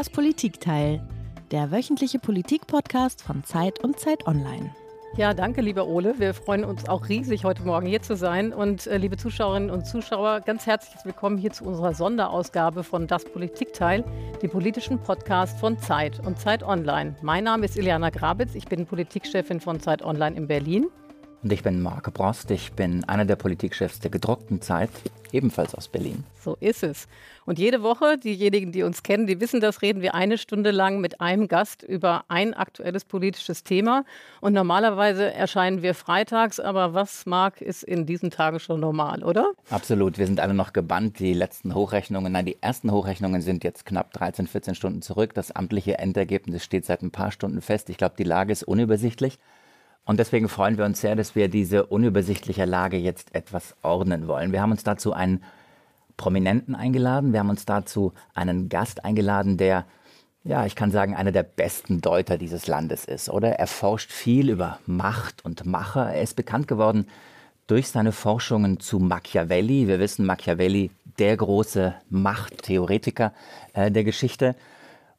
Das Politikteil, der wöchentliche Politikpodcast von Zeit und Zeit Online. Ja, danke, lieber Ole. Wir freuen uns auch riesig, heute Morgen hier zu sein. Und äh, liebe Zuschauerinnen und Zuschauer, ganz herzlich willkommen hier zu unserer Sonderausgabe von Das Politikteil, dem politischen Podcast von Zeit und Zeit Online. Mein Name ist Iliana Grabitz, ich bin Politikchefin von Zeit Online in Berlin. Und ich bin Marc Brost, ich bin einer der Politikchefs der gedruckten Zeit, ebenfalls aus Berlin. So ist es. Und jede Woche, diejenigen, die uns kennen, die wissen das, reden wir eine Stunde lang mit einem Gast über ein aktuelles politisches Thema. Und normalerweise erscheinen wir freitags, aber was, Marc, ist in diesen Tagen schon normal, oder? Absolut, wir sind alle noch gebannt. Die letzten Hochrechnungen, nein, die ersten Hochrechnungen sind jetzt knapp 13, 14 Stunden zurück. Das amtliche Endergebnis steht seit ein paar Stunden fest. Ich glaube, die Lage ist unübersichtlich. Und deswegen freuen wir uns sehr, dass wir diese unübersichtliche Lage jetzt etwas ordnen wollen. Wir haben uns dazu einen Prominenten eingeladen. Wir haben uns dazu einen Gast eingeladen, der, ja, ich kann sagen, einer der besten Deuter dieses Landes ist, oder? Er forscht viel über Macht und Macher. Er ist bekannt geworden durch seine Forschungen zu Machiavelli. Wir wissen, Machiavelli, der große Machttheoretiker äh, der Geschichte.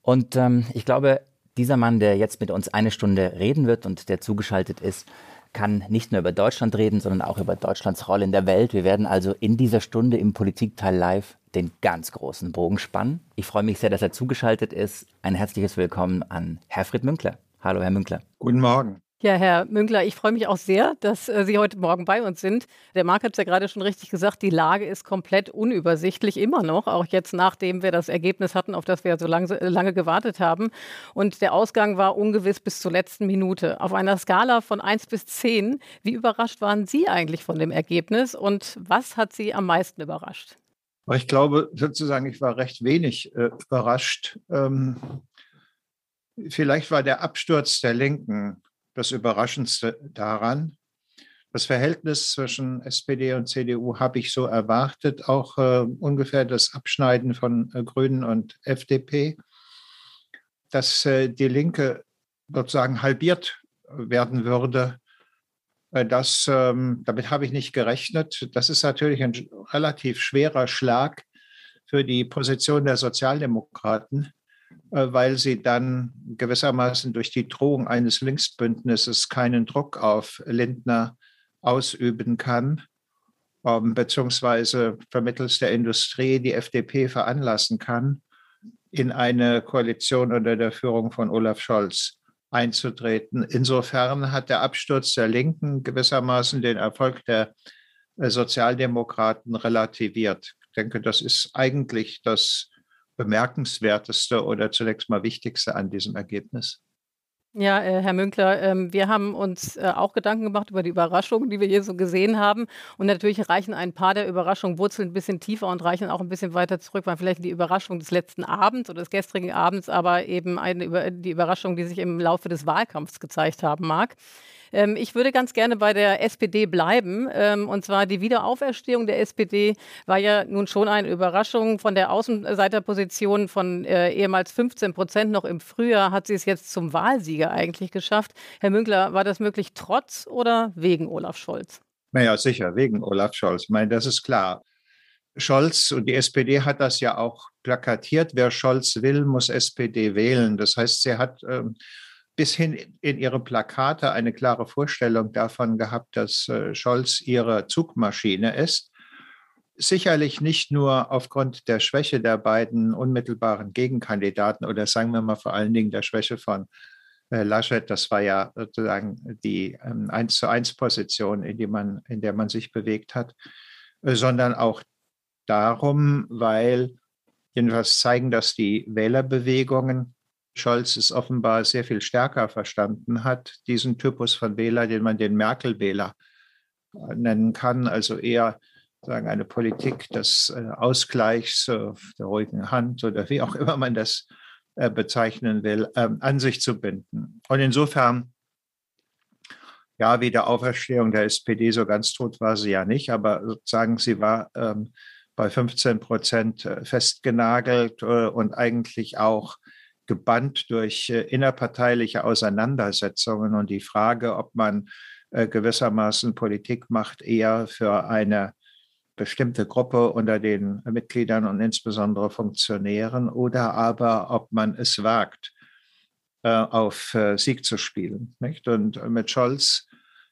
Und ähm, ich glaube, dieser Mann, der jetzt mit uns eine Stunde reden wird und der zugeschaltet ist, kann nicht nur über Deutschland reden, sondern auch über Deutschlands Rolle in der Welt. Wir werden also in dieser Stunde im Politikteil live den ganz großen Bogen spannen. Ich freue mich sehr, dass er zugeschaltet ist. Ein herzliches Willkommen an Herfried Münkler. Hallo, Herr Münkler. Guten Morgen. Ja, Herr Münkler, ich freue mich auch sehr, dass äh, Sie heute Morgen bei uns sind. Der Marc hat es ja gerade schon richtig gesagt, die Lage ist komplett unübersichtlich, immer noch, auch jetzt nachdem wir das Ergebnis hatten, auf das wir so lange, lange gewartet haben. Und der Ausgang war ungewiss bis zur letzten Minute. Auf einer Skala von 1 bis 10, wie überrascht waren Sie eigentlich von dem Ergebnis und was hat Sie am meisten überrascht? Ich glaube sozusagen, ich war recht wenig äh, überrascht. Ähm, vielleicht war der Absturz der Linken das Überraschendste daran. Das Verhältnis zwischen SPD und CDU habe ich so erwartet, auch äh, ungefähr das Abschneiden von äh, Grünen und FDP, dass äh, die Linke sozusagen halbiert werden würde. Äh, das, ähm, damit habe ich nicht gerechnet. Das ist natürlich ein relativ schwerer Schlag für die Position der Sozialdemokraten. Äh, weil sie dann gewissermaßen durch die Drohung eines Linksbündnisses keinen Druck auf Lindner ausüben kann, ähm, beziehungsweise vermittels der Industrie die FDP veranlassen kann, in eine Koalition unter der Führung von Olaf Scholz einzutreten. Insofern hat der Absturz der Linken gewissermaßen den Erfolg der äh, Sozialdemokraten relativiert. Ich denke, das ist eigentlich das bemerkenswerteste oder zunächst mal wichtigste an diesem Ergebnis? Ja, äh, Herr Münkler, ähm, wir haben uns äh, auch Gedanken gemacht über die Überraschungen, die wir hier so gesehen haben. Und natürlich reichen ein paar der Überraschungen, wurzeln ein bisschen tiefer und reichen auch ein bisschen weiter zurück, weil vielleicht die Überraschung des letzten Abends oder des gestrigen Abends, aber eben eine, die Überraschung, die sich im Laufe des Wahlkampfs gezeigt haben mag. Ähm, ich würde ganz gerne bei der SPD bleiben. Ähm, und zwar die Wiederauferstehung der SPD war ja nun schon eine Überraschung. Von der Außenseiterposition von äh, ehemals 15 Prozent noch im Frühjahr hat sie es jetzt zum Wahlsieger eigentlich geschafft. Herr Münkler, war das möglich trotz oder wegen Olaf Scholz? Naja, sicher, wegen Olaf Scholz. Ich meine, das ist klar. Scholz und die SPD hat das ja auch plakatiert. Wer Scholz will, muss SPD wählen. Das heißt, sie hat ähm, bis hin in ihre Plakate eine klare Vorstellung davon gehabt, dass äh, Scholz ihre Zugmaschine ist. Sicherlich nicht nur aufgrund der Schwäche der beiden unmittelbaren Gegenkandidaten oder sagen wir mal vor allen Dingen der Schwäche von äh, Laschet. Das war ja sozusagen die ähm, 1 zu 1 Position, in, die man, in der man sich bewegt hat, äh, sondern auch darum, weil jedenfalls zeigen das die Wählerbewegungen, Scholz es offenbar sehr viel stärker verstanden hat, diesen Typus von Wähler, den man den Merkel-Wähler äh, nennen kann, also eher sagen eine Politik des äh, Ausgleichs der ruhigen Hand oder wie auch immer man das äh, bezeichnen will, ähm, an sich zu binden. Und insofern, ja, wie der Auferstehung der SPD, so ganz tot war sie ja nicht, aber sozusagen sie war ähm, bei 15 Prozent festgenagelt und eigentlich auch gebannt durch äh, innerparteiliche Auseinandersetzungen und die Frage, ob man äh, gewissermaßen Politik macht, eher für eine bestimmte Gruppe unter den Mitgliedern und insbesondere Funktionären oder aber ob man es wagt, äh, auf Sieg zu spielen. Und mit Scholz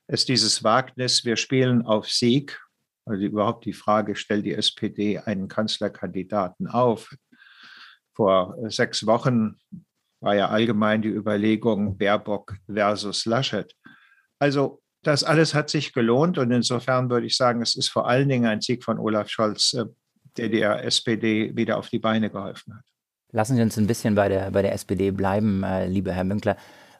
ist dieses Wagnis, wir spielen auf Sieg, also überhaupt die Frage, stellt die SPD einen Kanzlerkandidaten auf? Vor sechs Wochen war ja allgemein die Überlegung Baerbock versus Laschet. Also das alles hat sich gelohnt und insofern würde ich sagen, es ist vor allen Dingen ein Sieg von Olaf Scholz, äh, der der SPD wieder auf die Beine geholfen hat. Lassen Sie uns ein bisschen bei der, bei der SPD bleiben, äh, lieber Herr Münkler,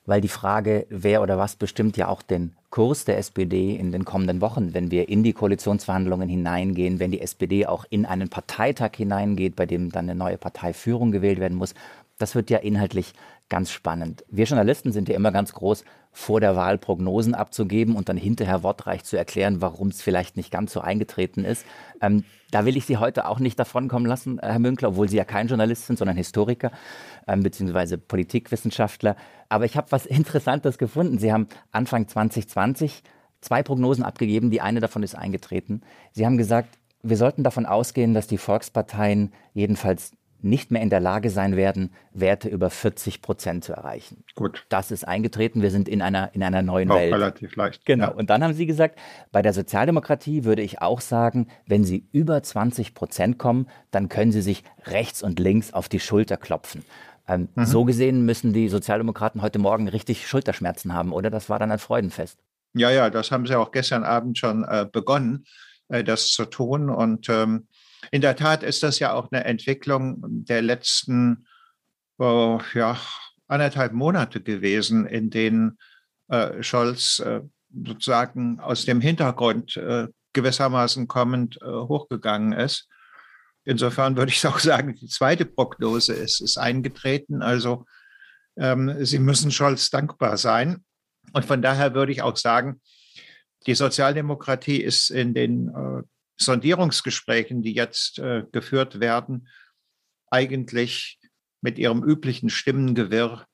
weil die Frage, wer oder was bestimmt ja auch den Kurs der SPD in den kommenden Wochen, wenn wir in die Koalitionsverhandlungen hineingehen, wenn die SPD auch in einen Parteitag hineingeht, bei dem dann eine neue Parteiführung gewählt werden muss. Das wird ja inhaltlich ganz spannend. Wir Journalisten sind ja immer ganz groß, vor der Wahl Prognosen abzugeben und dann hinterher wortreich zu erklären, warum es vielleicht nicht ganz so eingetreten ist. Ähm, da will ich Sie heute auch nicht davonkommen lassen, Herr Münkler, obwohl Sie ja kein Journalist sind, sondern Historiker ähm, bzw. Politikwissenschaftler. Aber ich habe was Interessantes gefunden. Sie haben Anfang 2020 zwei Prognosen abgegeben. Die eine davon ist eingetreten. Sie haben gesagt, wir sollten davon ausgehen, dass die Volksparteien jedenfalls nicht mehr in der Lage sein werden, Werte über 40 Prozent zu erreichen. Gut. Das ist eingetreten. Wir sind in einer, in einer neuen auch Welt. Relativ leicht. Genau. Ja. Und dann haben Sie gesagt, bei der Sozialdemokratie würde ich auch sagen, wenn Sie über 20 Prozent kommen, dann können Sie sich rechts und links auf die Schulter klopfen. Ähm, mhm. So gesehen müssen die Sozialdemokraten heute Morgen richtig Schulterschmerzen haben, oder? Das war dann ein Freudenfest. Ja, ja, das haben sie auch gestern Abend schon äh, begonnen, äh, das zu tun. Und ähm, in der Tat ist das ja auch eine Entwicklung der letzten oh, ja, anderthalb Monate gewesen, in denen äh, Scholz äh, sozusagen aus dem Hintergrund äh, gewissermaßen kommend äh, hochgegangen ist. Insofern würde ich auch sagen, die zweite Prognose ist, ist eingetreten. Also ähm, Sie müssen Scholz dankbar sein. Und von daher würde ich auch sagen, die Sozialdemokratie ist in den äh, Sondierungsgesprächen, die jetzt äh, geführt werden, eigentlich mit ihrem üblichen Stimmengewirr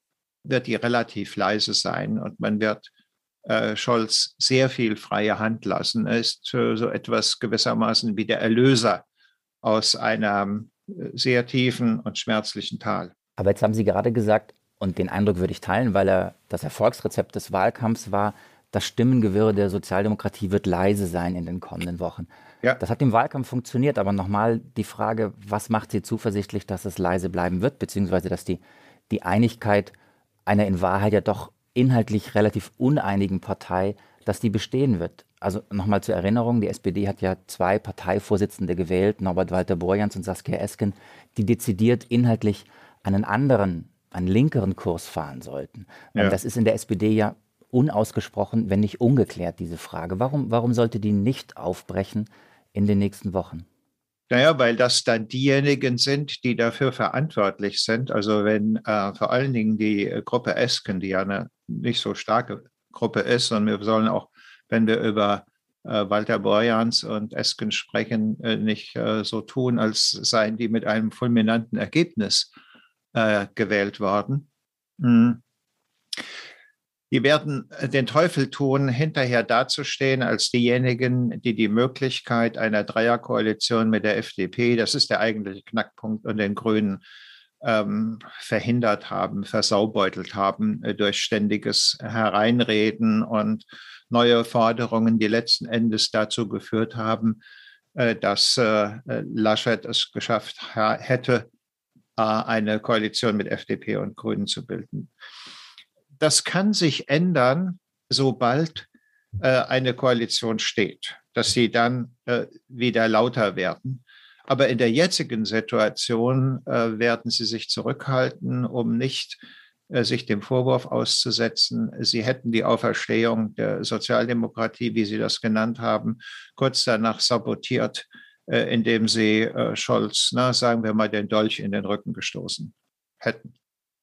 wird die relativ leise sein und man wird äh, Scholz sehr viel freie Hand lassen. Er ist äh, so etwas gewissermaßen wie der Erlöser aus einem äh, sehr tiefen und schmerzlichen Tal. Aber jetzt haben Sie gerade gesagt, und den Eindruck würde ich teilen, weil er das Erfolgsrezept des Wahlkampfs war, das Stimmengewirr der Sozialdemokratie wird leise sein in den kommenden Wochen. Ja. Das hat im Wahlkampf funktioniert, aber nochmal die Frage, was macht Sie zuversichtlich, dass es leise bleiben wird, beziehungsweise dass die, die Einigkeit einer in Wahrheit ja doch inhaltlich relativ uneinigen Partei, dass die bestehen wird. Also nochmal zur Erinnerung, die SPD hat ja zwei Parteivorsitzende gewählt, Norbert Walter Borjans und Saskia Esken, die dezidiert inhaltlich einen anderen, einen linkeren Kurs fahren sollten. Ja. Das ist in der SPD ja unausgesprochen, wenn nicht ungeklärt, diese Frage. Warum, warum sollte die nicht aufbrechen, in den nächsten Wochen? Naja, weil das dann diejenigen sind, die dafür verantwortlich sind. Also wenn äh, vor allen Dingen die äh, Gruppe Esken, die ja eine nicht so starke Gruppe ist, und wir sollen auch, wenn wir über äh, Walter Borjans und Esken sprechen, äh, nicht äh, so tun, als seien die mit einem fulminanten Ergebnis äh, gewählt worden. Mhm die werden äh, den Teufel tun, hinterher dazustehen als diejenigen, die die Möglichkeit einer Dreierkoalition mit der FDP, das ist der eigentliche Knackpunkt, und den Grünen ähm, verhindert haben, versaubeutelt haben äh, durch ständiges Hereinreden und neue Forderungen, die letzten Endes dazu geführt haben, äh, dass äh, Laschet es geschafft hätte, äh, eine Koalition mit FDP und Grünen zu bilden das kann sich ändern, sobald äh, eine Koalition steht, dass sie dann äh, wieder lauter werden. Aber in der jetzigen Situation äh, werden sie sich zurückhalten, um nicht äh, sich dem Vorwurf auszusetzen, sie hätten die Auferstehung der Sozialdemokratie, wie Sie das genannt haben, kurz danach sabotiert, äh, indem sie äh, Scholz, na, sagen wir mal, den Dolch in den Rücken gestoßen hätten.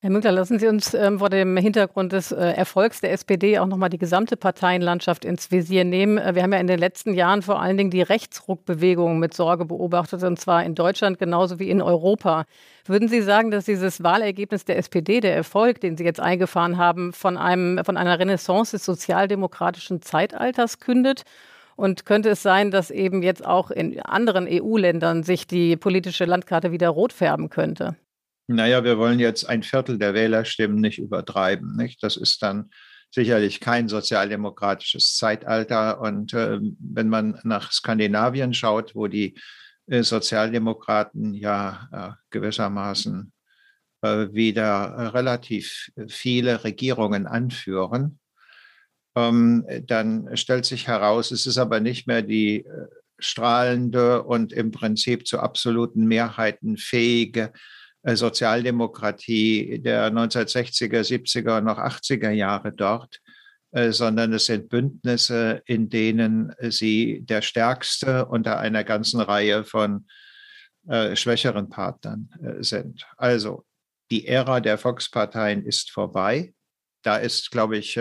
Herr Münkler, lassen Sie uns ähm, vor dem Hintergrund des äh, Erfolgs der SPD auch nochmal die gesamte Parteienlandschaft ins Visier nehmen. Äh, wir haben ja in den letzten Jahren vor allen Dingen die Rechtsruckbewegung mit Sorge beobachtet, und zwar in Deutschland genauso wie in Europa. Würden Sie sagen, dass dieses Wahlergebnis der SPD, der Erfolg, den Sie jetzt eingefahren haben, von, einem, von einer Renaissance des sozialdemokratischen Zeitalters kündet? Und könnte es sein, dass eben jetzt auch in anderen EU-Ländern sich die politische Landkarte wieder rot färben könnte? Naja, wir wollen jetzt ein Viertel der Wählerstimmen nicht übertreiben. Nicht? Das ist dann sicherlich kein sozialdemokratisches Zeitalter. Und äh, wenn man nach Skandinavien schaut, wo die äh, Sozialdemokraten ja äh, gewissermaßen äh, wieder relativ viele Regierungen anführen, ähm, dann stellt sich heraus, es ist aber nicht mehr die äh, strahlende und im Prinzip zu absoluten Mehrheiten fähige äh, Sozialdemokratie der 1960er, 70er und noch 80er Jahre dort, äh, sondern es sind Bündnisse, in denen sie der stärkste unter einer ganzen Reihe von äh, schwächeren Partnern sind. Also die Ära der Volksparteien ist vorbei. Da ist, glaube ich,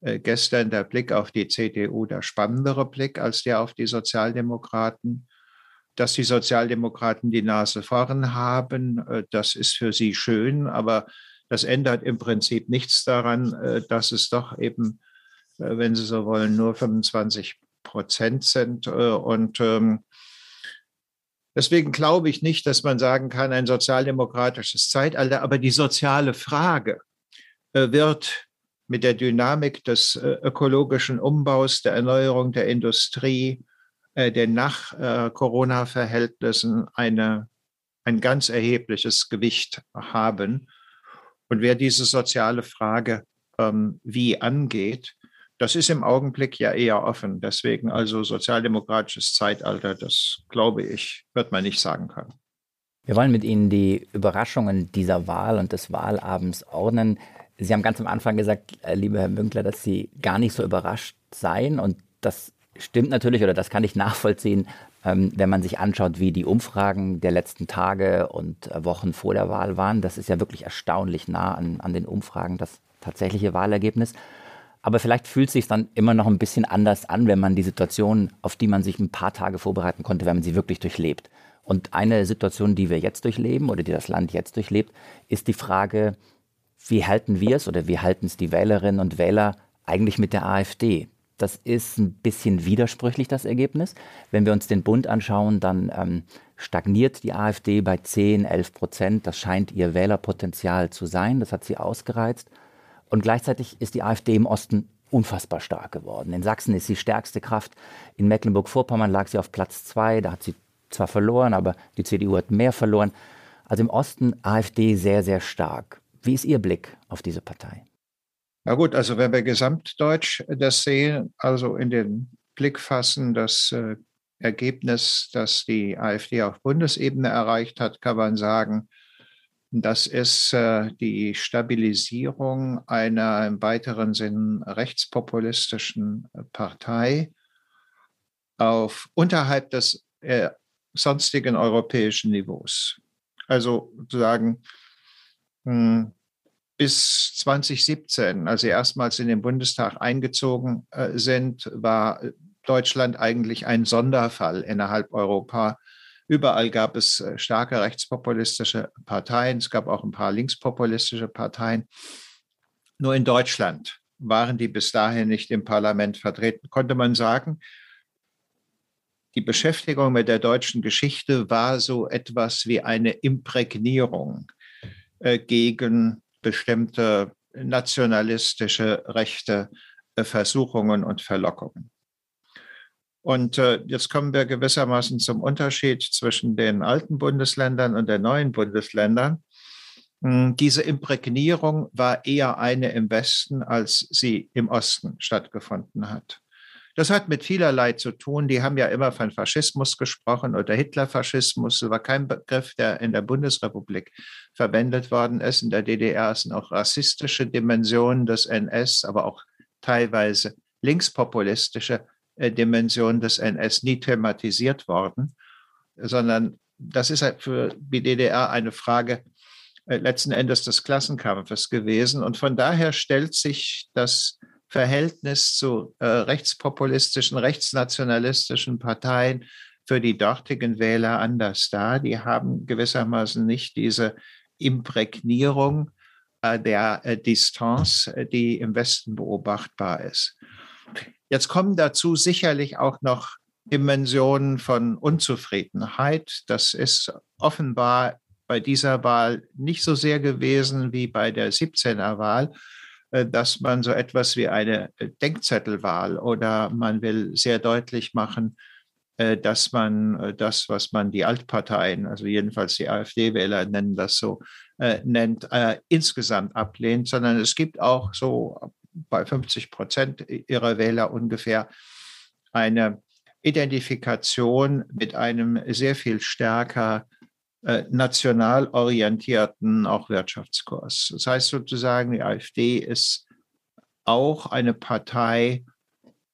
gestern der Blick auf die CDU der spannendere Blick als der auf die Sozialdemokraten dass die Sozialdemokraten die Nase vorn haben, äh, das ist für sie schön, aber das ändert im Prinzip nichts daran, äh, dass es doch eben, äh, wenn Sie so wollen, nur 25 Prozent sind. Und ähm, deswegen glaube ich nicht, dass man sagen kann, ein sozialdemokratisches Zeitalter, aber die soziale Frage wird mit der Dynamik des ökologischen Umbaus, der Erneuerung der Industrie, äh, den Nach-Corona-Verhältnissen eine, ein ganz erhebliches Gewicht haben. Und wer diese soziale Frage ähm, wie angeht, das ist im Augenblick ja eher offen. Deswegen also sozialdemokratisches Zeitalter, das glaube ich, wird man nicht sagen können. Wir wollen mit Ihnen die Überraschungen dieser Wahl und des Wahlabends ordnen. Sie haben ganz am Anfang gesagt, äh, lieber Herr Münkler, dass Sie gar nicht so überrascht seien. Und das stimmt natürlich oder das kann ich nachvollziehen, ähm, wenn man sich anschaut, wie die Umfragen der letzten Tage und äh, Wochen vor der Wahl waren. Das ist ja wirklich erstaunlich nah an, an den Umfragen, das tatsächliche Wahlergebnis. Aber vielleicht fühlt es sich dann immer noch ein bisschen anders an, wenn man die Situation, auf die man sich ein paar Tage vorbereiten konnte, wenn man sie wirklich durchlebt. Und eine Situation, die wir jetzt durchleben oder die das Land jetzt durchlebt, ist die Frage, wie halten wir es oder wie halten es die Wählerinnen und Wähler eigentlich mit der AfD? Das ist ein bisschen widersprüchlich, das Ergebnis. Wenn wir uns den Bund anschauen, dann ähm, stagniert die AfD bei 10, 11 Prozent. Das scheint ihr Wählerpotenzial zu sein. Das hat sie ausgereizt. Und gleichzeitig ist die AfD im Osten unfassbar stark geworden. In Sachsen ist sie stärkste Kraft. In Mecklenburg-Vorpommern lag sie auf Platz zwei. Da hat sie zwar verloren, aber die CDU hat mehr verloren. Also im Osten AfD sehr, sehr stark. Wie ist Ihr Blick auf diese Partei? Na gut, also wenn wir gesamtdeutsch das sehen, also in den Blick fassen, das äh, Ergebnis, das die AfD auf Bundesebene erreicht hat, kann man sagen, das ist äh, die Stabilisierung einer im weiteren Sinn rechtspopulistischen Partei auf unterhalb des äh, sonstigen europäischen Niveaus. Also sozusagen, hm, bis 2017, als sie erstmals in den Bundestag eingezogen äh, sind, war Deutschland eigentlich ein Sonderfall innerhalb Europa. Überall gab es äh, starke rechtspopulistische Parteien. Es gab auch ein paar linkspopulistische Parteien. Nur in Deutschland waren die bis dahin nicht im Parlament vertreten. Konnte man sagen, die Beschäftigung mit der deutschen Geschichte war so etwas wie eine Imprägnierung äh, gegen bestimmte nationalistische rechte äh, Versuchungen und Verlockungen. Und äh, jetzt kommen wir gewissermaßen zum Unterschied zwischen den alten Bundesländern und den neuen Bundesländern. Hm, diese Imprägnierung war eher eine im Westen, als sie im Osten stattgefunden hat. Das hat mit vielerlei zu tun. Die haben ja immer von Faschismus gesprochen oder Hitlerfaschismus. Das war kein Begriff, der in der Bundesrepublik verwendet worden ist. In der DDR sind auch rassistische Dimensionen des NS, aber auch teilweise linkspopulistische äh, Dimensionen des NS nie thematisiert worden, sondern das ist halt für die DDR eine Frage äh, letzten Endes des Klassenkampfes gewesen. Und von daher stellt sich das Verhältnis zu äh, rechtspopulistischen, rechtsnationalistischen Parteien für die dortigen Wähler anders dar. Die haben gewissermaßen nicht diese Imprägnierung äh, der äh, Distanz, äh, die im Westen beobachtbar ist. Jetzt kommen dazu sicherlich auch noch Dimensionen von Unzufriedenheit. Das ist offenbar bei dieser Wahl nicht so sehr gewesen wie bei der 17er Wahl, dass man so etwas wie eine Denkzettelwahl oder man will sehr deutlich machen, äh, dass man äh, das, was man die Altparteien, also jedenfalls die AfD-Wähler nennen das so, nennt, insgesamt ablehnt, sondern es gibt auch so bei 50 Prozent ihrer Wähler ungefähr eine Identifikation mit einem sehr viel stärker äh, national orientierten auch Wirtschaftskurs. Das heißt sozusagen, die AfD ist auch eine Partei,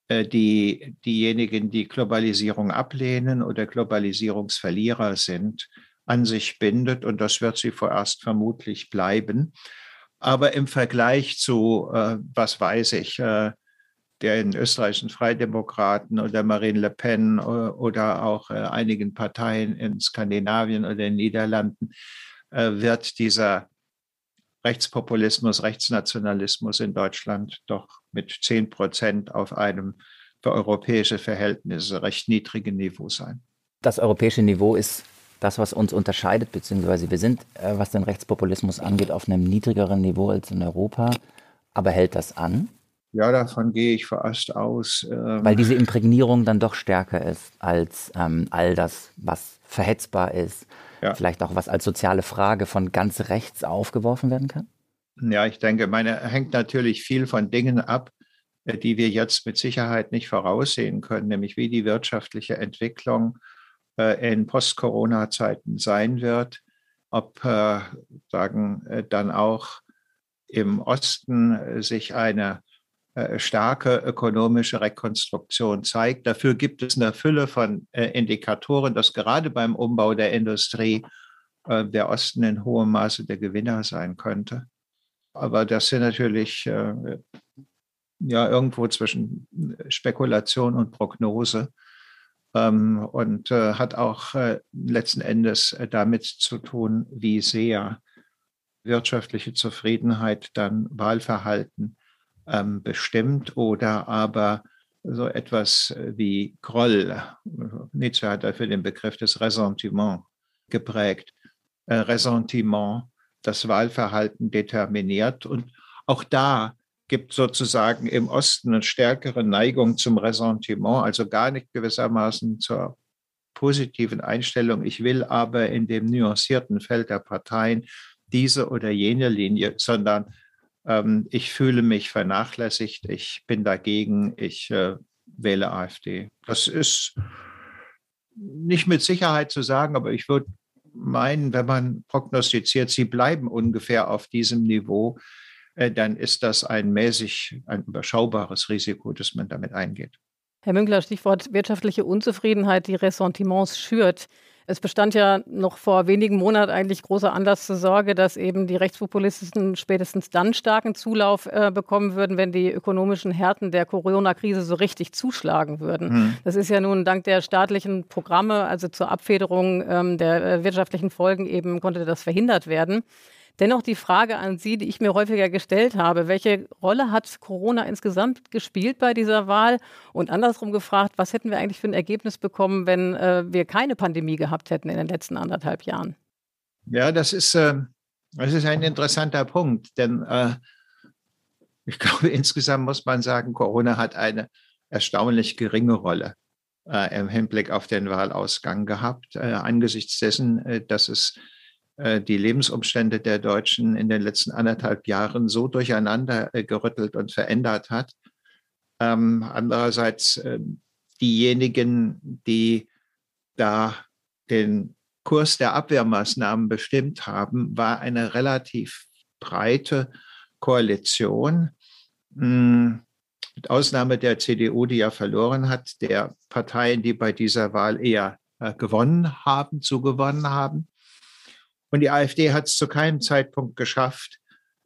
äh, die diejenigen, die Globalisierung ablehnen oder Globalisierungsverlierer sind, an sich bindet. Und das wird sie vorerst vermutlich bleiben. Aber im Vergleich zu, äh, was weiß ich, äh, den österreichischen Freidemokraten oder Marine Le Pen äh, oder auch äh, einigen Parteien in Skandinavien oder in den Niederlanden äh, wird dieser Rechtspopulismus, Rechtsnationalismus in Deutschland doch mit 10 Prozent auf einem für europäische Verhältnisse recht niedrigen Niveau sein. Das europäische Niveau ist das, was uns unterscheidet, beziehungsweise wir sind, was den Rechtspopulismus angeht, auf einem niedrigeren Niveau als in Europa. Aber hält das an? Ja, davon gehe ich fast aus. Ähm Weil diese Imprägnierung dann doch stärker ist als ähm, all das, was verhetzbar ist. Ja. Vielleicht auch was als soziale Frage von ganz rechts aufgeworfen werden kann? Ja, ich denke, meine hängt natürlich viel von Dingen ab, äh, die wir jetzt mit Sicherheit nicht voraussehen können, nämlich wie die wirtschaftliche Entwicklung äh, in Post-Corona-Zeiten sein wird, ob äh, sagen dann auch im Osten sich eine äh, starke ökonomische Rekonstruktion zeigt. Dafür gibt es eine Fülle von äh, Indikatoren, dass gerade beim Umbau der Industrie äh, der Osten in hohem Maße der Gewinner sein könnte. Aber das sind natürlich ja irgendwo zwischen Spekulation und Prognose ähm, und hat auch letzten Endes damit zu tun, wie sehr wirtschaftliche Zufriedenheit dann Wahlverhalten ähm, bestimmt oder aber so etwas äh, wie Groll. Nietzsche hat dafür den Begriff des Ressentiment geprägt. Äh, Ressentiment, das Wahlverhalten determiniert. Und auch da gibt sozusagen im Osten eine stärkere Neigung zum Ressentiment, also gar nicht gewissermaßen zur positiven Einstellung. Ich will aber in dem nuancierten Feld der Parteien diese oder jene Linie, sondern ähm, ich fühle mich vernachlässigt, ich bin dagegen, ich äh, wähle AfD. Das ist nicht mit Sicherheit zu sagen, aber ich würde meinen, wenn man prognostiziert, sie bleiben ungefähr auf diesem Niveau, äh, dann ist das ein mäßig, ein überschaubares Risiko, das man damit eingeht. Herr Münkler, Stichwort wirtschaftliche Unzufriedenheit, die Ressentiments schürt. Es bestand ja noch vor wenigen Monaten eigentlich großer Anlass zur Sorge, dass eben die Rechtspopulisten spätestens dann starken Zulauf äh, bekommen würden, wenn die ökonomischen Härten der Corona-Krise so richtig zuschlagen würden. Mhm. Das ist ja nun dank der staatlichen Programme, also zur Abfederung ähm, der äh, wirtschaftlichen Folgen eben, konnte das verhindert werden. Dennoch die Frage an Sie, die ich mir häufiger gestellt habe, welche Rolle hat Corona insgesamt gespielt bei dieser Wahl? Und andersrum gefragt, was hätten wir eigentlich für ein Ergebnis bekommen, wenn äh, wir keine Pandemie gehabt hätten in den letzten anderthalb Jahren? Ja, das ist, äh, das ist ein interessanter Punkt, denn äh, ich glaube, insgesamt muss man sagen, Corona hat eine erstaunlich geringe Rolle äh, im Hinblick auf den Wahlausgang gehabt, äh, angesichts dessen, äh, dass es die Lebensumstände der Deutschen in den letzten anderthalb Jahren so durcheinander äh, gerüttelt und verändert hat. Ähm, andererseits äh, diejenigen, die da den Kurs der Abwehrmaßnahmen bestimmt haben, war eine relativ breite Koalition. Hm, mit Ausnahme der CDU, die ja verloren hat, der Parteien, die bei dieser Wahl eher gewonnen haben, zugewonnen haben. Und die AfD hat es zu keinem Zeitpunkt geschafft,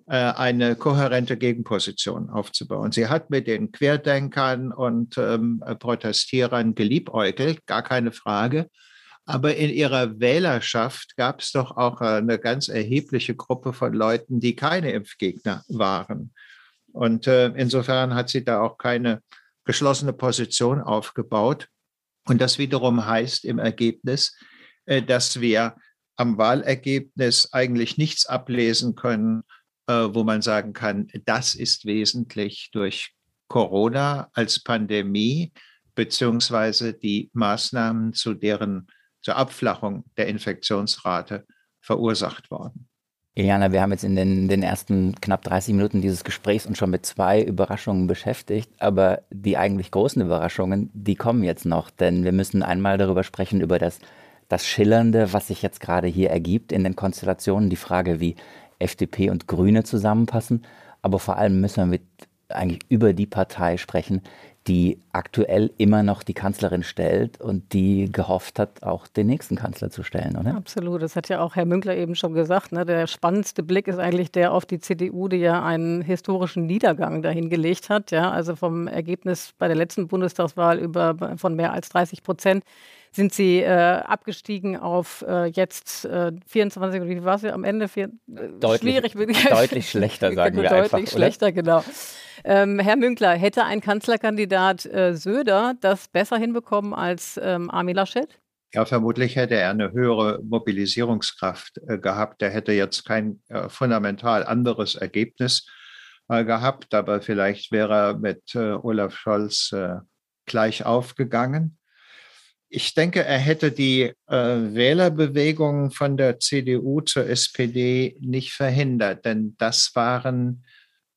äh, eine kohärente Gegenposition aufzubauen. Sie hat mit den Querdenkern und ähm, Protestierern geliebäugelt, gar keine Frage. Aber in ihrer Wählerschaft gab es doch auch eine ganz erhebliche Gruppe von Leuten, die keine Impfgegner waren. Und äh, insofern hat sie da auch keine geschlossene Position aufgebaut. Und das wiederum heißt im Ergebnis, äh, dass wir am Wahlergebnis eigentlich nichts ablesen können, äh, wo man sagen kann, das ist wesentlich durch Corona als Pandemie beziehungsweise die Maßnahmen zu deren zur Abflachung der Infektionsrate verursacht worden. Iliana, wir haben jetzt in den, den, ersten knapp 30 Minuten dieses Gesprächs uns schon mit zwei Überraschungen beschäftigt, aber die eigentlich großen Überraschungen, die kommen jetzt noch, denn wir müssen einmal darüber sprechen, über das, das Schillernde, was sich jetzt gerade hier ergibt in den Konstellationen, die Frage, wie FDP und Grüne zusammenpassen, aber vor allem müssen wir mit eigentlich über die Partei sprechen, die aktuell immer noch die Kanzlerin stellt und die gehofft hat, auch den nächsten Kanzler zu stellen, oder? Absolut. Das hat ja auch Herr Münkler eben schon gesagt. Ne? Der spannendste Blick ist eigentlich der auf die CDU, die ja einen historischen Niedergang dahingelegt hat. Ja? Also vom Ergebnis bei der letzten Bundestagswahl über von mehr als 30 Prozent sind sie äh, abgestiegen auf äh, jetzt äh, 24, wie war es am Ende? Vier, äh, deutlich, schwierig. Deutlich schlechter, sagen wir deutlich einfach. schlechter, oder? genau. Ähm, Herr Münkler, hätte ein Kanzlerkandidat äh, Söder das besser hinbekommen als ähm, Armin Laschet? Ja, vermutlich hätte er eine höhere Mobilisierungskraft äh, gehabt. Er hätte jetzt kein äh, fundamental anderes Ergebnis äh, gehabt, aber vielleicht wäre er mit äh, Olaf Scholz äh, gleich aufgegangen. Ich denke, er hätte die Wählerbewegung von der CDU zur SPD nicht verhindert, denn das waren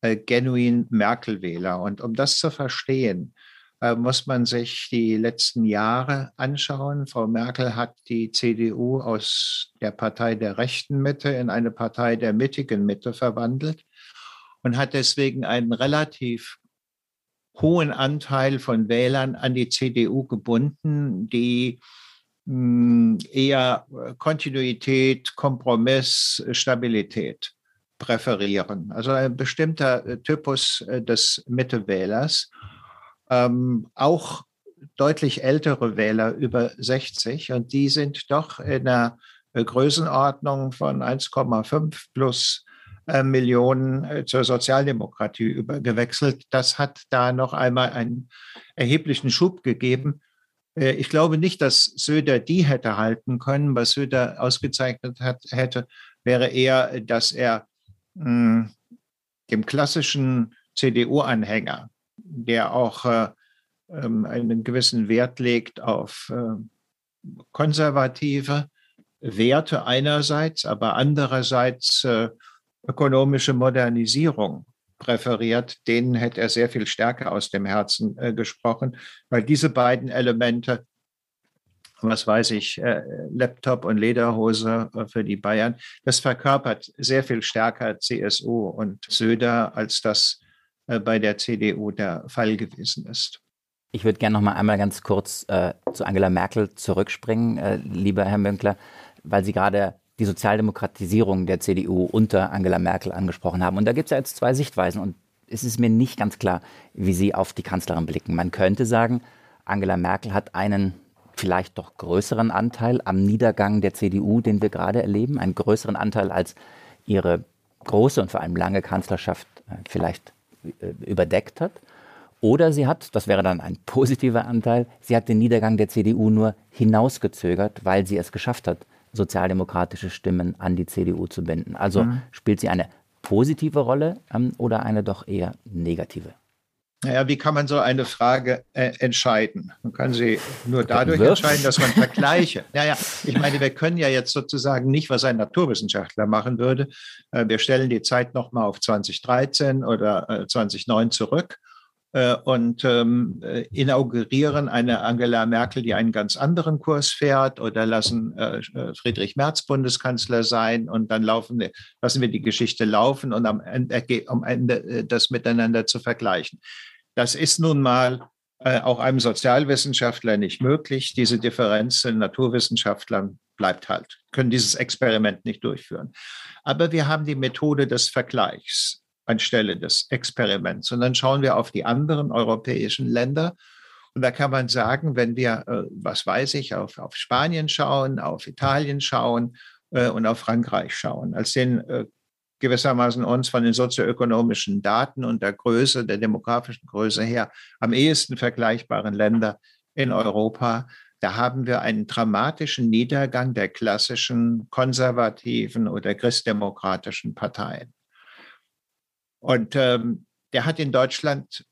äh, genuin Merkel-Wähler. Und um das zu verstehen, äh, muss man sich die letzten Jahre anschauen. Frau Merkel hat die CDU aus der Partei der rechten Mitte in eine Partei der mittigen Mitte verwandelt und hat deswegen einen relativ hohen Anteil von Wählern an die CDU gebunden, die hm, eher Kontinuität, Kompromiss, Stabilität präferieren. Also ein bestimmter äh, Typus äh, des Mittewählers. Ähm, auch deutlich ältere Wähler über 60 und die sind doch in einer äh, Größenordnung von 1,5 plus Millionen zur Sozialdemokratie übergewechselt. Das hat da noch einmal einen erheblichen Schub gegeben. Ich glaube nicht, dass Söder die hätte halten können. Was Söder ausgezeichnet hat, hätte, wäre eher, dass er dem klassischen CDU-Anhänger, der auch äh, ähm, einen gewissen Wert legt auf äh, konservative Werte einerseits, aber andererseits äh, ökonomische Modernisierung präferiert, denen hätte er sehr viel stärker aus dem Herzen gesprochen, weil diese beiden Elemente was weiß ich, äh, Laptop und Lederhose äh, für die Bayern. Das verkörpert sehr viel stärker CSU und Söder, als das äh, bei der CDU der Fall gewesen ist. Ich würde gerne noch mal einmal ganz kurz äh, zu Angela Merkel zurückspringen, äh, lieber Herr Münkler, weil Sie gerade die Sozialdemokratisierung der CDU unter Angela Merkel angesprochen haben. Und da gibt es ja jetzt zwei Sichtweisen und es ist mir nicht ganz klar, wie Sie auf die Kanzlerin blicken. Man könnte sagen, Angela Merkel hat einen vielleicht doch größeren Anteil am Niedergang der CDU, den wir gerade erleben, einen größeren Anteil als ihre große und vor allem lange Kanzlerschaft äh, vielleicht äh, überdeckt hat. Oder sie hat, das wäre dann ein positiver Anteil, sie hat den Niedergang der CDU nur hinausgezögert, weil sie es geschafft hat, sozialdemokratische Stimmen an die CDU zu binden. Also mhm. spielt sie eine positive Rolle ähm, oder eine doch eher negative? Naja, wie kann man so eine Frage äh, entscheiden? Man kann sie nur dadurch entscheiden, dass man Vergleiche. Naja, ich meine, wir können ja jetzt sozusagen nicht, was ein Naturwissenschaftler machen würde. Äh, wir stellen die Zeit nochmal auf 2013 oder äh, 2009 zurück und ähm, äh, inaugurieren eine Angela Merkel, die einen ganz anderen Kurs fährt, oder lassen äh, Friedrich Merz Bundeskanzler sein und dann laufen, lassen wir die Geschichte laufen und am Ende, am Ende das miteinander zu vergleichen. Das ist nun mal auch einem Sozialwissenschaftler nicht möglich. Diese Differenz in Naturwissenschaftlern bleibt halt, können dieses Experiment nicht durchführen. Aber wir haben die Methode des Vergleichs anstelle des Experiments. Und dann schauen wir auf die anderen europäischen Länder. Und da kann man sagen, wenn wir, äh, was weiß ich, auf, auf Spanien schauen, auf Italien schauen äh, und auf Frankreich schauen, als den äh, gewissermaßen uns von den sozioökonomischen Daten und der Größe, der demografischen Größe her am ehesten vergleichbaren Länder in Europa. Da haben wir einen dramatischen Niedergang der klassischen konservativen oder christdemokratischen Parteien. Und ähm, der hat in Deutschland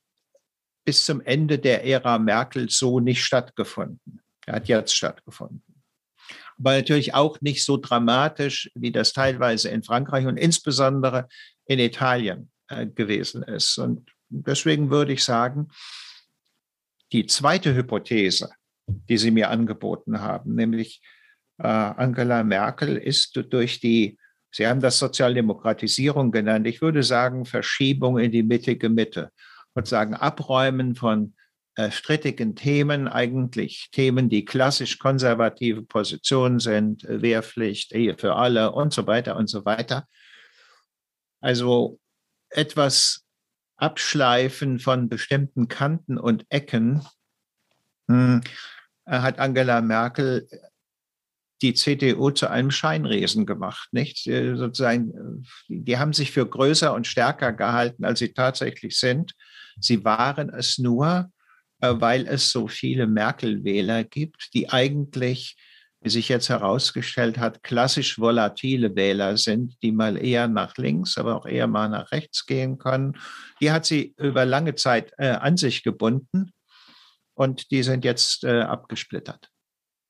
bis zum Ende der Ära Merkel so nicht stattgefunden. Er hat jetzt stattgefunden. Aber natürlich auch nicht so dramatisch, wie das teilweise in Frankreich und insbesondere in Italien äh, gewesen ist. Und deswegen würde ich sagen, die zweite Hypothese, die Sie mir angeboten haben, nämlich äh, Angela Merkel ist durch die, Sie haben das Sozialdemokratisierung genannt, ich würde sagen Verschiebung in die mittige Mitte. Sozusagen Abräumen von äh, strittigen Themen, eigentlich Themen, die klassisch konservative Positionen sind, Wehrpflicht, Ehe für alle und so weiter und so weiter. Also etwas Abschleifen von bestimmten Kanten und Ecken. Hm, hat Angela Merkel die CDU zu einem Scheinriesen gemacht, nicht? Sozusagen, die haben sich für größer und stärker gehalten, als sie tatsächlich sind. Sie waren es nur, äh, weil es so viele Merkel-Wähler gibt, die eigentlich, wie sich jetzt herausgestellt hat, klassisch volatile Wähler sind, die mal eher nach links, aber auch eher mal nach rechts gehen können. Die hat sie über lange Zeit äh, an sich gebunden und die sind jetzt äh, abgesplittert.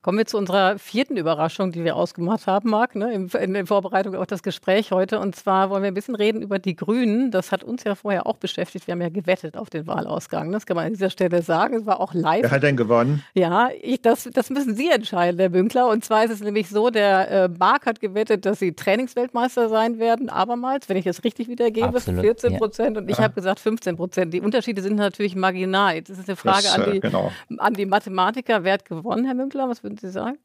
Kommen wir zu unserer vierten Überraschung, die wir ausgemacht haben, Marc, ne, in, in, Vorbereitung auf das Gespräch heute. Und zwar wollen wir ein bisschen reden über die Grünen. Das hat uns ja vorher auch beschäftigt. Wir haben ja gewettet auf den Wahlausgang. Das kann man an dieser Stelle sagen. Es war auch live. Wer hat denn gewonnen? Ja, ich, das, das müssen Sie entscheiden, Herr Bünkler. Und zwar ist es nämlich so, der äh, Marc hat gewettet, dass Sie Trainingsweltmeister sein werden, abermals, wenn ich es richtig wiedergebe, Absolut, 14 Prozent. Ja. Und ich ja. habe gesagt 15 Prozent. Die Unterschiede sind natürlich marginal. Jetzt ist es eine Frage das, an, die, genau. an die Mathematiker. Wer hat gewonnen, Herr Bünkler? Was würden Sie sagen?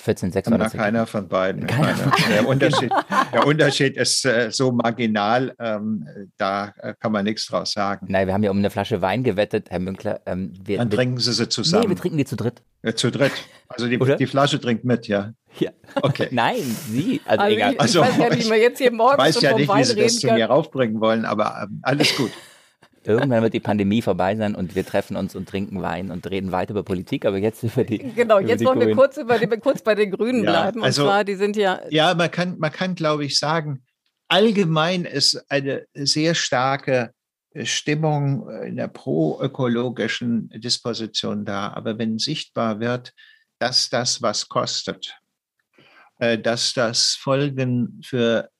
14, 6 oder Keiner von beiden. Keiner. Der, Unterschied, der Unterschied ist äh, so marginal, ähm, da äh, kann man nichts draus sagen. Nein, wir haben ja um eine Flasche Wein gewettet, Herr Münkler. Ähm, wir, Dann trinken Sie sie zusammen. Nee, wir trinken die zu dritt. Ja, zu dritt. Also die, die, Flasche trinkt mit, ja. Ja. Okay. Nein, Sie. Also, also egal. Ich, ich weiß ja nicht, wie wir jetzt hier morgen Ich weiß ja nicht, wie Sie das zu mir raufbringen wollen, aber ähm, alles gut. Irgendwann wird die Pandemie vorbei sein und wir treffen uns und trinken Wein und reden weiter über Politik, aber jetzt über die. Genau, jetzt wollen wir kurz, über die, kurz bei den Grünen ja, bleiben. Also, und zwar, die sind ja. Ja, man kann, man kann, glaube ich, sagen, allgemein ist eine sehr starke Stimmung in der proökologischen Disposition da. Aber wenn sichtbar wird, dass das was kostet, äh, dass das Folgen für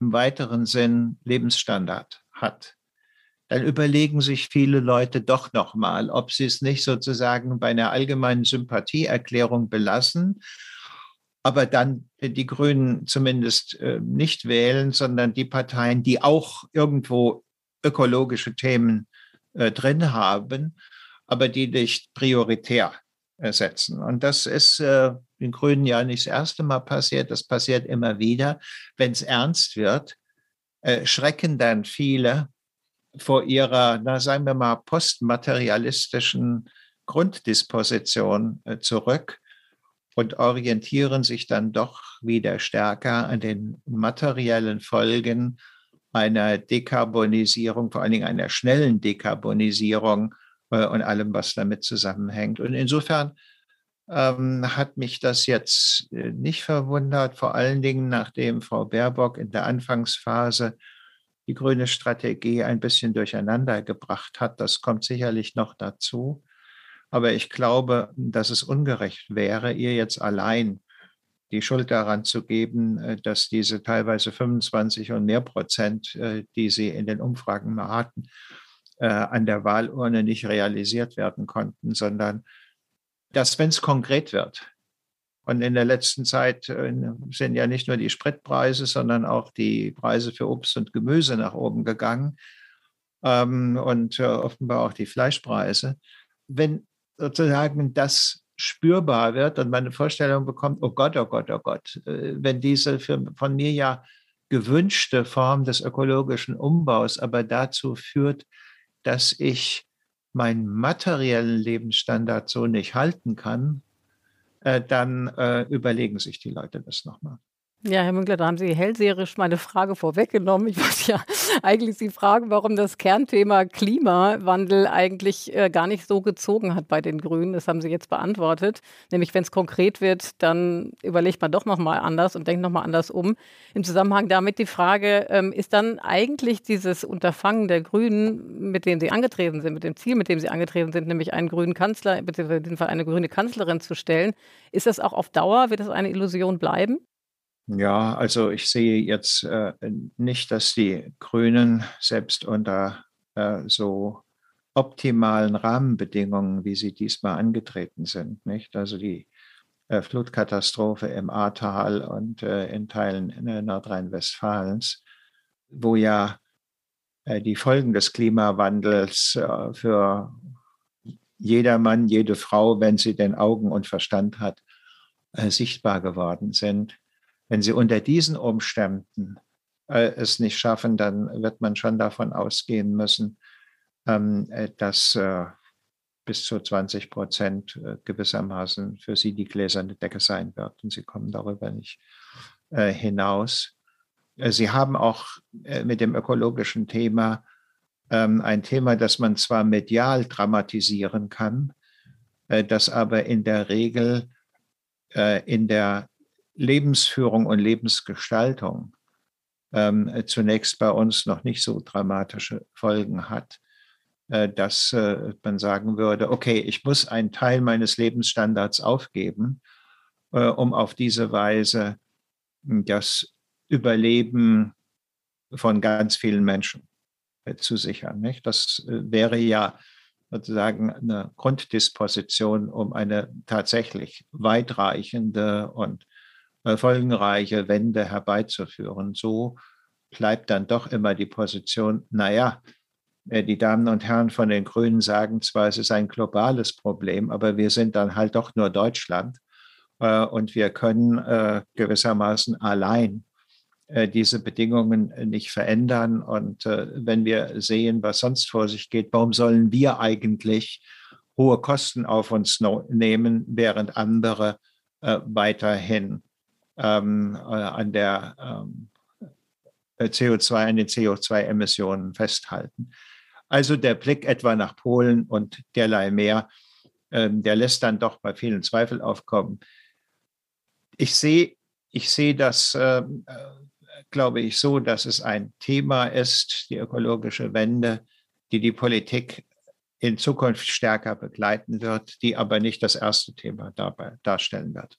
im weiteren Sinn Lebensstandard hat, dann überlegen sich viele Leute doch nochmal, ob sie es nicht sozusagen bei einer allgemeinen Sympathieerklärung belassen, aber dann die Grünen zumindest äh, nicht wählen, sondern die Parteien, die auch irgendwo ökologische Themen äh, drin haben, aber die nicht prioritär setzen. Und das ist äh, den Grünen ja nicht das erste Mal passiert, das passiert immer wieder. Wenn es ernst wird, schrecken dann viele vor ihrer, na, sagen wir mal, postmaterialistischen Grunddisposition äh, zurück und orientieren sich dann doch wieder stärker an den materiellen Folgen einer Dekarbonisierung, vor allen Dingen einer schnellen Dekarbonisierung äh, und allem, was damit zusammenhängt. Und insofern ähm, hat mich das jetzt äh, nicht verwundert, vor allen Dingen nachdem Frau Baerbock in der Anfangsphase die grüne Strategie ein bisschen durcheinander gebracht hat. Das kommt sicherlich noch dazu. Aber ich glaube, dass es ungerecht wäre, ihr jetzt allein die Schuld daran zu geben, äh, dass diese teilweise 25 und mehr Prozent, äh, die sie in den Umfragen hatten, äh, an der Wahlurne nicht realisiert werden konnten, sondern dass, wenn es konkret wird, und in der letzten Zeit äh, sind ja nicht nur die Spritpreise, sondern auch die Preise für Obst und Gemüse nach oben gegangen ähm, und äh, offenbar auch die Fleischpreise. Wenn sozusagen das spürbar wird und man eine Vorstellung bekommt, oh Gott, oh Gott, oh Gott, äh, wenn diese für, von mir ja gewünschte Form des ökologischen Umbaus aber dazu führt, dass ich meinen materiellen Lebensstandard so nicht halten kann, dann äh, überlegen sich die Leute das nochmal. Ja, Herr Münkler, da haben Sie hellseherisch meine Frage vorweggenommen. Ich wollte ja eigentlich Sie fragen, warum das Kernthema Klimawandel eigentlich äh, gar nicht so gezogen hat bei den Grünen. Das haben Sie jetzt beantwortet. Nämlich, wenn es konkret wird, dann überlegt man doch nochmal anders und denkt nochmal anders um. Im Zusammenhang damit die Frage, ähm, ist dann eigentlich dieses Unterfangen der Grünen, mit dem Sie angetreten sind, mit dem Ziel, mit dem Sie angetreten sind, nämlich einen grünen Kanzler, beziehungsweise in diesem Fall eine grüne Kanzlerin zu stellen, ist das auch auf Dauer, wird das eine Illusion bleiben? Ja, also ich sehe jetzt äh, nicht, dass die Grünen selbst unter äh, so optimalen Rahmenbedingungen, wie sie diesmal angetreten sind, nicht? Also die äh, Flutkatastrophe im Ahrtal und äh, in Teilen äh, Nordrhein-Westfalens, wo ja äh, die Folgen des Klimawandels für jedermann, jede Frau, wenn sie den Augen und Verstand hat, sichtbar geworden sind wenn sie unter diesen Umständen äh, es nicht schaffen, dann wird man schon davon ausgehen müssen, ähm, äh, dass äh, bis zu 20 Prozent äh, gewissermaßen für sie die gläserne Decke sein wird und sie kommen darüber nicht äh, hinaus. Äh, sie haben auch mit dem ökologischen Thema ähm, ein Thema, das man zwar medial dramatisieren kann, das aber in der Regel in der Lebensführung und Lebensgestaltung ähm, zunächst bei uns noch nicht so dramatische Folgen hat, äh, dass äh, man sagen würde, okay, ich muss einen Teil meines Lebensstandards aufgeben, äh, um auf diese Weise hm, das Überleben von ganz vielen Menschen äh, zu sichern. Nicht? Das äh, wäre ja sozusagen eine Grunddisposition, um eine tatsächlich weitreichende und folgenreiche Wende herbeizuführen. So bleibt dann doch immer die Position, naja, äh, die Damen und Herren von den Grünen sagen zwar, es ist ein globales Problem, aber wir sind dann halt doch nur Deutschland äh, und wir können äh, gewissermaßen allein diese Bedingungen nicht verändern. Und wenn wir sehen, was sonst vor sich geht, warum sollen wir eigentlich hohe Kosten auf uns nehmen, während andere weiterhin ähm, äh, an der ähm, CO2, an den CO2-Emissionen festhalten. Also der Blick etwa nach Polen und derlei mehr, ähm, der lässt dann doch bei vielen Zweifel aufkommen. Ich sehe ich sehe das, äh, glaube ich, so, dass es ein Thema ist, die ökologische Wende, die die Politik in Zukunft stärker begleiten wird, die aber nicht das erste Thema dabei darstellen wird.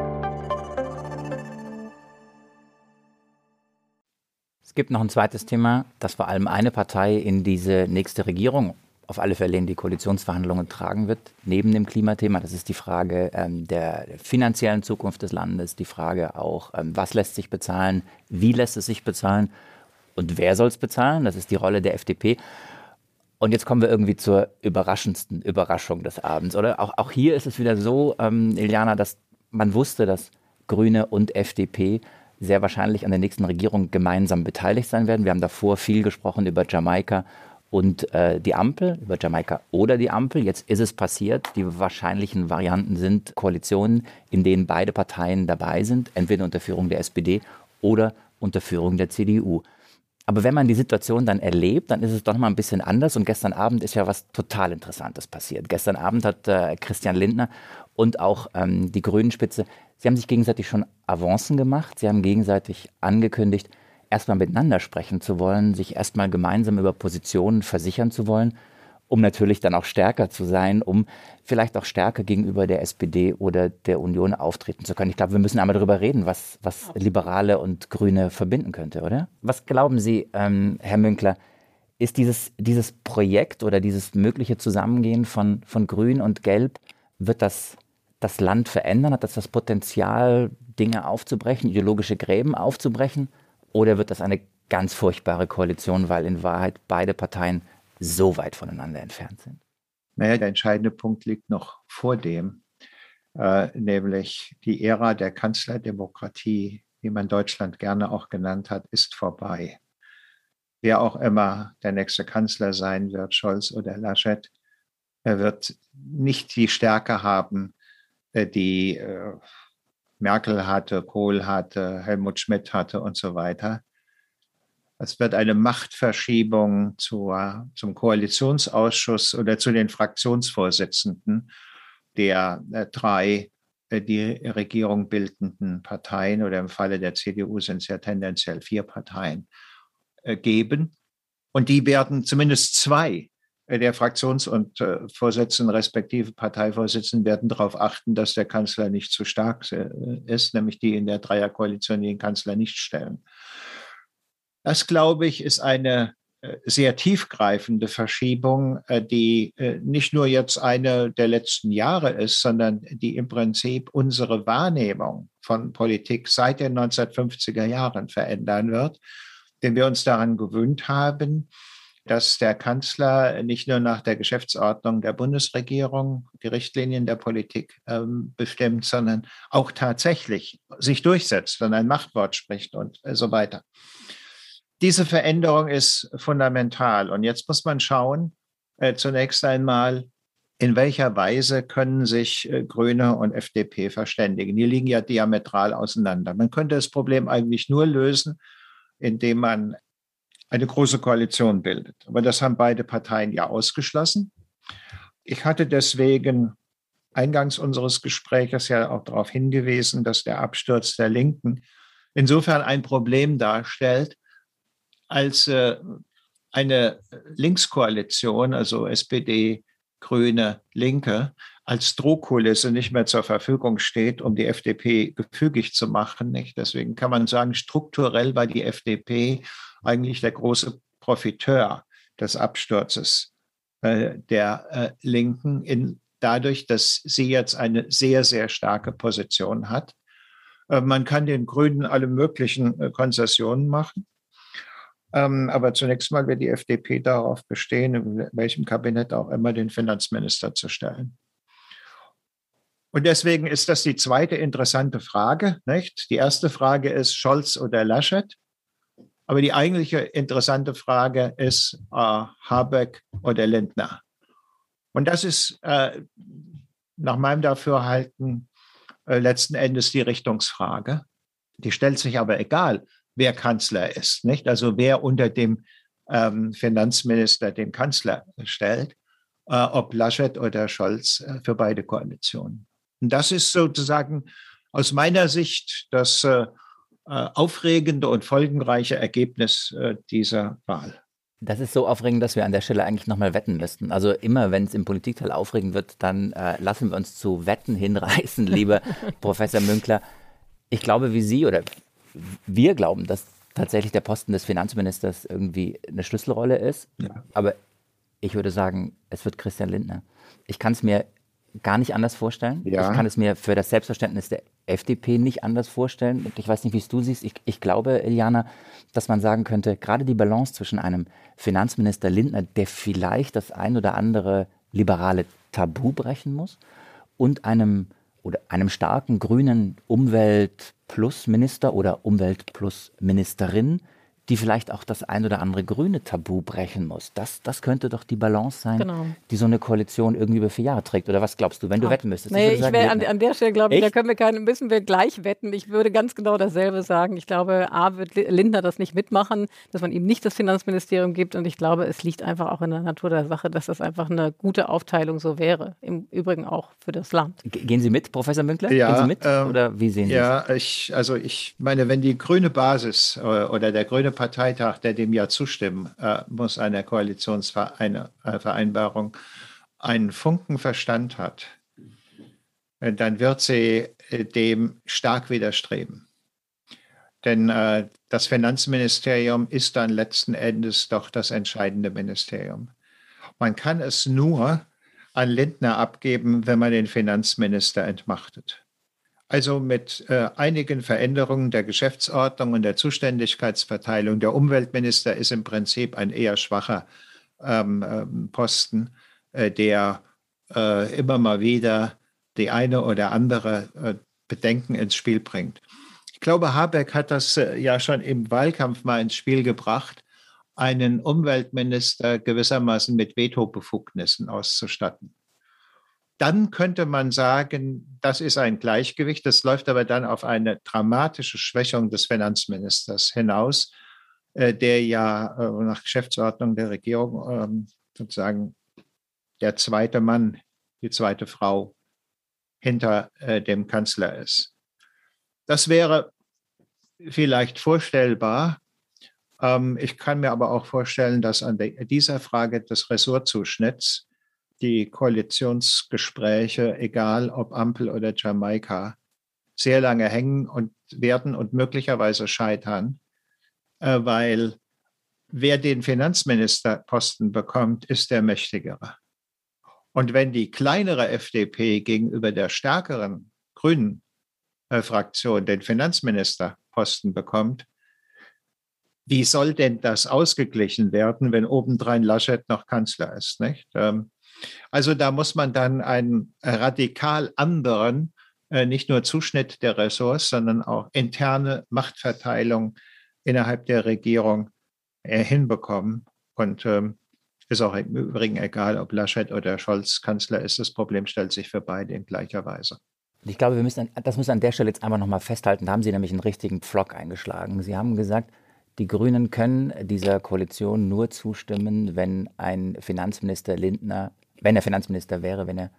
Es gibt noch ein zweites Thema, das vor allem eine Partei in diese nächste Regierung auf alle Fälle in die Koalitionsverhandlungen tragen wird, neben dem Klimathema. Das ist die Frage ähm, der finanziellen Zukunft des Landes, die Frage auch, ähm, was lässt sich bezahlen, wie lässt es sich bezahlen und wer soll es bezahlen. Das ist die Rolle der FDP. Und jetzt kommen wir irgendwie zur überraschendsten Überraschung des Abends, oder? Auch, auch hier ist es wieder so, ähm, Iliana, dass man wusste, dass Grüne und FDP sehr wahrscheinlich an der nächsten Regierung gemeinsam beteiligt sein werden. Wir haben davor viel gesprochen über Jamaika und äh, die Ampel, über Jamaika oder die Ampel. Jetzt ist es passiert. Die wahrscheinlichen Varianten sind Koalitionen, in denen beide Parteien dabei sind, entweder unter Führung der SPD oder unter Führung der CDU. Aber wenn man die Situation dann erlebt, dann ist es doch mal ein bisschen anders. Und gestern Abend ist ja was total Interessantes passiert. Gestern Abend hat äh, Christian Lindner und auch ähm, die Grünen-Spitze Sie haben sich gegenseitig schon Avancen gemacht. Sie haben gegenseitig angekündigt, erstmal miteinander sprechen zu wollen, sich erstmal gemeinsam über Positionen versichern zu wollen, um natürlich dann auch stärker zu sein, um vielleicht auch stärker gegenüber der SPD oder der Union auftreten zu können. Ich glaube, wir müssen einmal darüber reden, was, was Liberale und Grüne verbinden könnte, oder? Was glauben Sie, ähm, Herr Münkler, ist dieses, dieses Projekt oder dieses mögliche Zusammengehen von, von Grün und Gelb, wird das das Land verändern? Hat das das Potenzial, Dinge aufzubrechen, ideologische Gräben aufzubrechen? Oder wird das eine ganz furchtbare Koalition, weil in Wahrheit beide Parteien so weit voneinander entfernt sind? Naja, der entscheidende Punkt liegt noch vor dem, äh, nämlich die Ära der Kanzlerdemokratie, wie man Deutschland gerne auch genannt hat, ist vorbei. Wer auch immer der nächste Kanzler sein wird, Scholz oder Laschet, er wird nicht die Stärke haben, die äh, Merkel hatte, Kohl hatte, Helmut Schmidt hatte und so weiter. Es wird eine Machtverschiebung zur, zum Koalitionsausschuss oder zu den Fraktionsvorsitzenden der äh, drei äh, die Regierung bildenden Parteien oder im Falle der CDU sind es ja tendenziell vier Parteien äh, geben. Und die werden zumindest zwei äh, der Fraktions- und äh, Vorsitzenden respektive Parteivorsitzenden werden darauf achten, dass der Kanzler nicht zu stark äh, ist, nämlich die in der Dreierkoalition den Kanzler nicht stellen. Das, glaube ich, ist eine äh, sehr tiefgreifende Verschiebung, äh, die nicht nur jetzt eine der letzten Jahre ist, sondern die im Prinzip unsere Wahrnehmung von Politik seit den 1950er Jahren verändern wird, denn wir uns daran gewöhnt haben, dass der Kanzler nicht nur nach der Geschäftsordnung der Bundesregierung die Richtlinien der Politik ähm, bestimmt, sondern auch tatsächlich sich durchsetzt und ein Machtwort spricht und so weiter diese Veränderung ist fundamental. Und jetzt muss man schauen, äh, zunächst einmal, in welcher Weise können sich äh, Grüne und FDP verständigen? Die liegen ja diametral auseinander. Man könnte das Problem eigentlich nur lösen, indem man eine große Koalition bildet. Aber das haben beide Parteien ja ausgeschlossen. Ich hatte deswegen eingangs unseres Gesprächs ja auch darauf hingewiesen, dass der Absturz der Linken insofern ein Problem darstellt, als äh, eine Linkskoalition, also SPD, Grüne, Linke, als Drohkulisse nicht mehr zur Verfügung steht, um die FDP gefügig zu machen. Nicht? Deswegen kann man sagen, strukturell war die FDP eigentlich der große Profiteur des Absturzes äh, der äh, Linken, in, dadurch, dass sie jetzt eine sehr, sehr starke Position hat. Äh, man kann den Grünen alle möglichen Konzessionen machen. Ähm, aber zunächst mal wird die FDP darauf bestehen, in welchem Kabinett auch immer den Finanzminister zu stellen. Und deswegen ist das die zweite interessante Frage. Nicht? Die erste Frage ist Scholz oder Laschet. Aber die eigentliche interessante Frage ist äh, Habeck oder Lindner. Und das ist äh, nach meinem Dafürhalten äh, letzten Endes die Richtungsfrage. Die stellt sich aber egal, wer Kanzler ist, nicht? Also wer unter dem ähm, Finanzminister den Kanzler stellt, äh, ob Laschet oder Scholz äh, für beide Koalitionen. Und das ist sozusagen aus meiner Sicht das äh, aufregende und folgenreiche Ergebnis äh, dieser Wahl. Das ist so aufregend, dass wir an der Stelle eigentlich nochmal wetten müssten. Also immer, wenn es im Politikteil aufregend wird, dann äh, lassen wir uns zu Wetten hinreißen, lieber Professor Münkler. Ich glaube, wie Sie oder wir glauben, dass tatsächlich der Posten des Finanzministers irgendwie eine Schlüsselrolle ist. Ja. Aber ich würde sagen, es wird Christian Lindner. Ich kann es mir gar nicht anders vorstellen. Ja. Ich kann es mir für das Selbstverständnis der FDP nicht anders vorstellen. Und ich weiß nicht, wie es du siehst. Ich, ich glaube, Eliana, dass man sagen könnte, gerade die Balance zwischen einem Finanzminister Lindner, der vielleicht das ein oder andere liberale Tabu brechen muss, und einem oder einem starken grünen Umwelt- plus Minister oder Umwelt plus Ministerin, die vielleicht auch das ein oder andere grüne Tabu brechen muss. Das, das könnte doch die Balance sein, genau. die so eine Koalition irgendwie über vier Jahre trägt. Oder was glaubst du, wenn du ah. wetten müsstest? Nee, ich, ich wäre an, an, der Stelle, glaube ich, Echt? da können wir keine, müssen wir gleich wetten. Ich würde ganz genau dasselbe sagen. Ich glaube, A wird Lindner das nicht mitmachen, dass man ihm nicht das Finanzministerium gibt. Und ich glaube, es liegt einfach auch in der Natur der Sache, dass das einfach eine gute Aufteilung so wäre. Im Übrigen auch für das Land. Gehen Sie mit, Professor Münkler? Ja, Gehen Sie mit? Ähm, oder wie sehen Sie Ja, ich, also ich meine, wenn die grüne Basis äh, oder der grüne Parteitag, der dem ja zustimmen äh, muss, einer Koalitionsvereinbarung, einen Funken Verstand hat, äh, dann wird sie äh, dem stark widerstreben. Denn äh, das Finanzministerium ist dann letzten Endes doch das entscheidende Ministerium. Man kann es nur an Lindner abgeben, wenn man den Finanzminister entmachtet. Also mit äh, einigen Veränderungen der Geschäftsordnung und der Zuständigkeitsverteilung. Der Umweltminister ist im Prinzip ein eher schwacher ähm, ähm Posten, äh, der äh, immer mal wieder die eine oder andere äh, Bedenken ins Spiel bringt. Ich glaube, Habeck hat das äh, ja schon im Wahlkampf mal ins Spiel gebracht, einen Umweltminister gewissermaßen mit Vetobefugnissen auszustatten. Dann könnte man sagen, das ist ein Gleichgewicht. Das läuft aber dann auf eine dramatische Schwächung des Finanzministers hinaus, äh, der ja äh, nach Geschäftsordnung der Regierung ähm, sozusagen der zweite Mann, die zweite Frau hinter äh, dem Kanzler ist. Das wäre vielleicht vorstellbar. Ähm, ich kann mir aber auch vorstellen, dass an dieser Frage des Ressortzuschnitts die Koalitionsgespräche, egal ob Ampel oder Jamaika, sehr lange hängen und werden und möglicherweise scheitern, äh, weil wer den Finanzministerposten bekommt, ist der Mächtigere. Und wenn die kleinere FDP gegenüber der stärkeren grünen äh, Fraktion den Finanzministerposten bekommt, wie soll denn das ausgeglichen werden, wenn obendrein Laschet noch Kanzler ist? Nicht? Ähm, also da muss man dann einen radikal anderen, äh, nicht nur Zuschnitt der Ressorts, sondern auch interne Machtverteilung innerhalb der Regierung äh, hinbekommen. Und ähm, ist auch im Übrigen egal, ob Laschet oder Scholz Kanzler ist. Das Problem stellt sich für beide in gleicher Weise. Ich glaube, wir müssen, das muss an der Stelle jetzt einfach nochmal festhalten. Da haben Sie nämlich einen richtigen Pflock eingeschlagen. Sie haben gesagt, die Grünen können dieser Koalition nur zustimmen, wenn ein Finanzminister Lindner, wenn er Finanzminister wäre, wenn er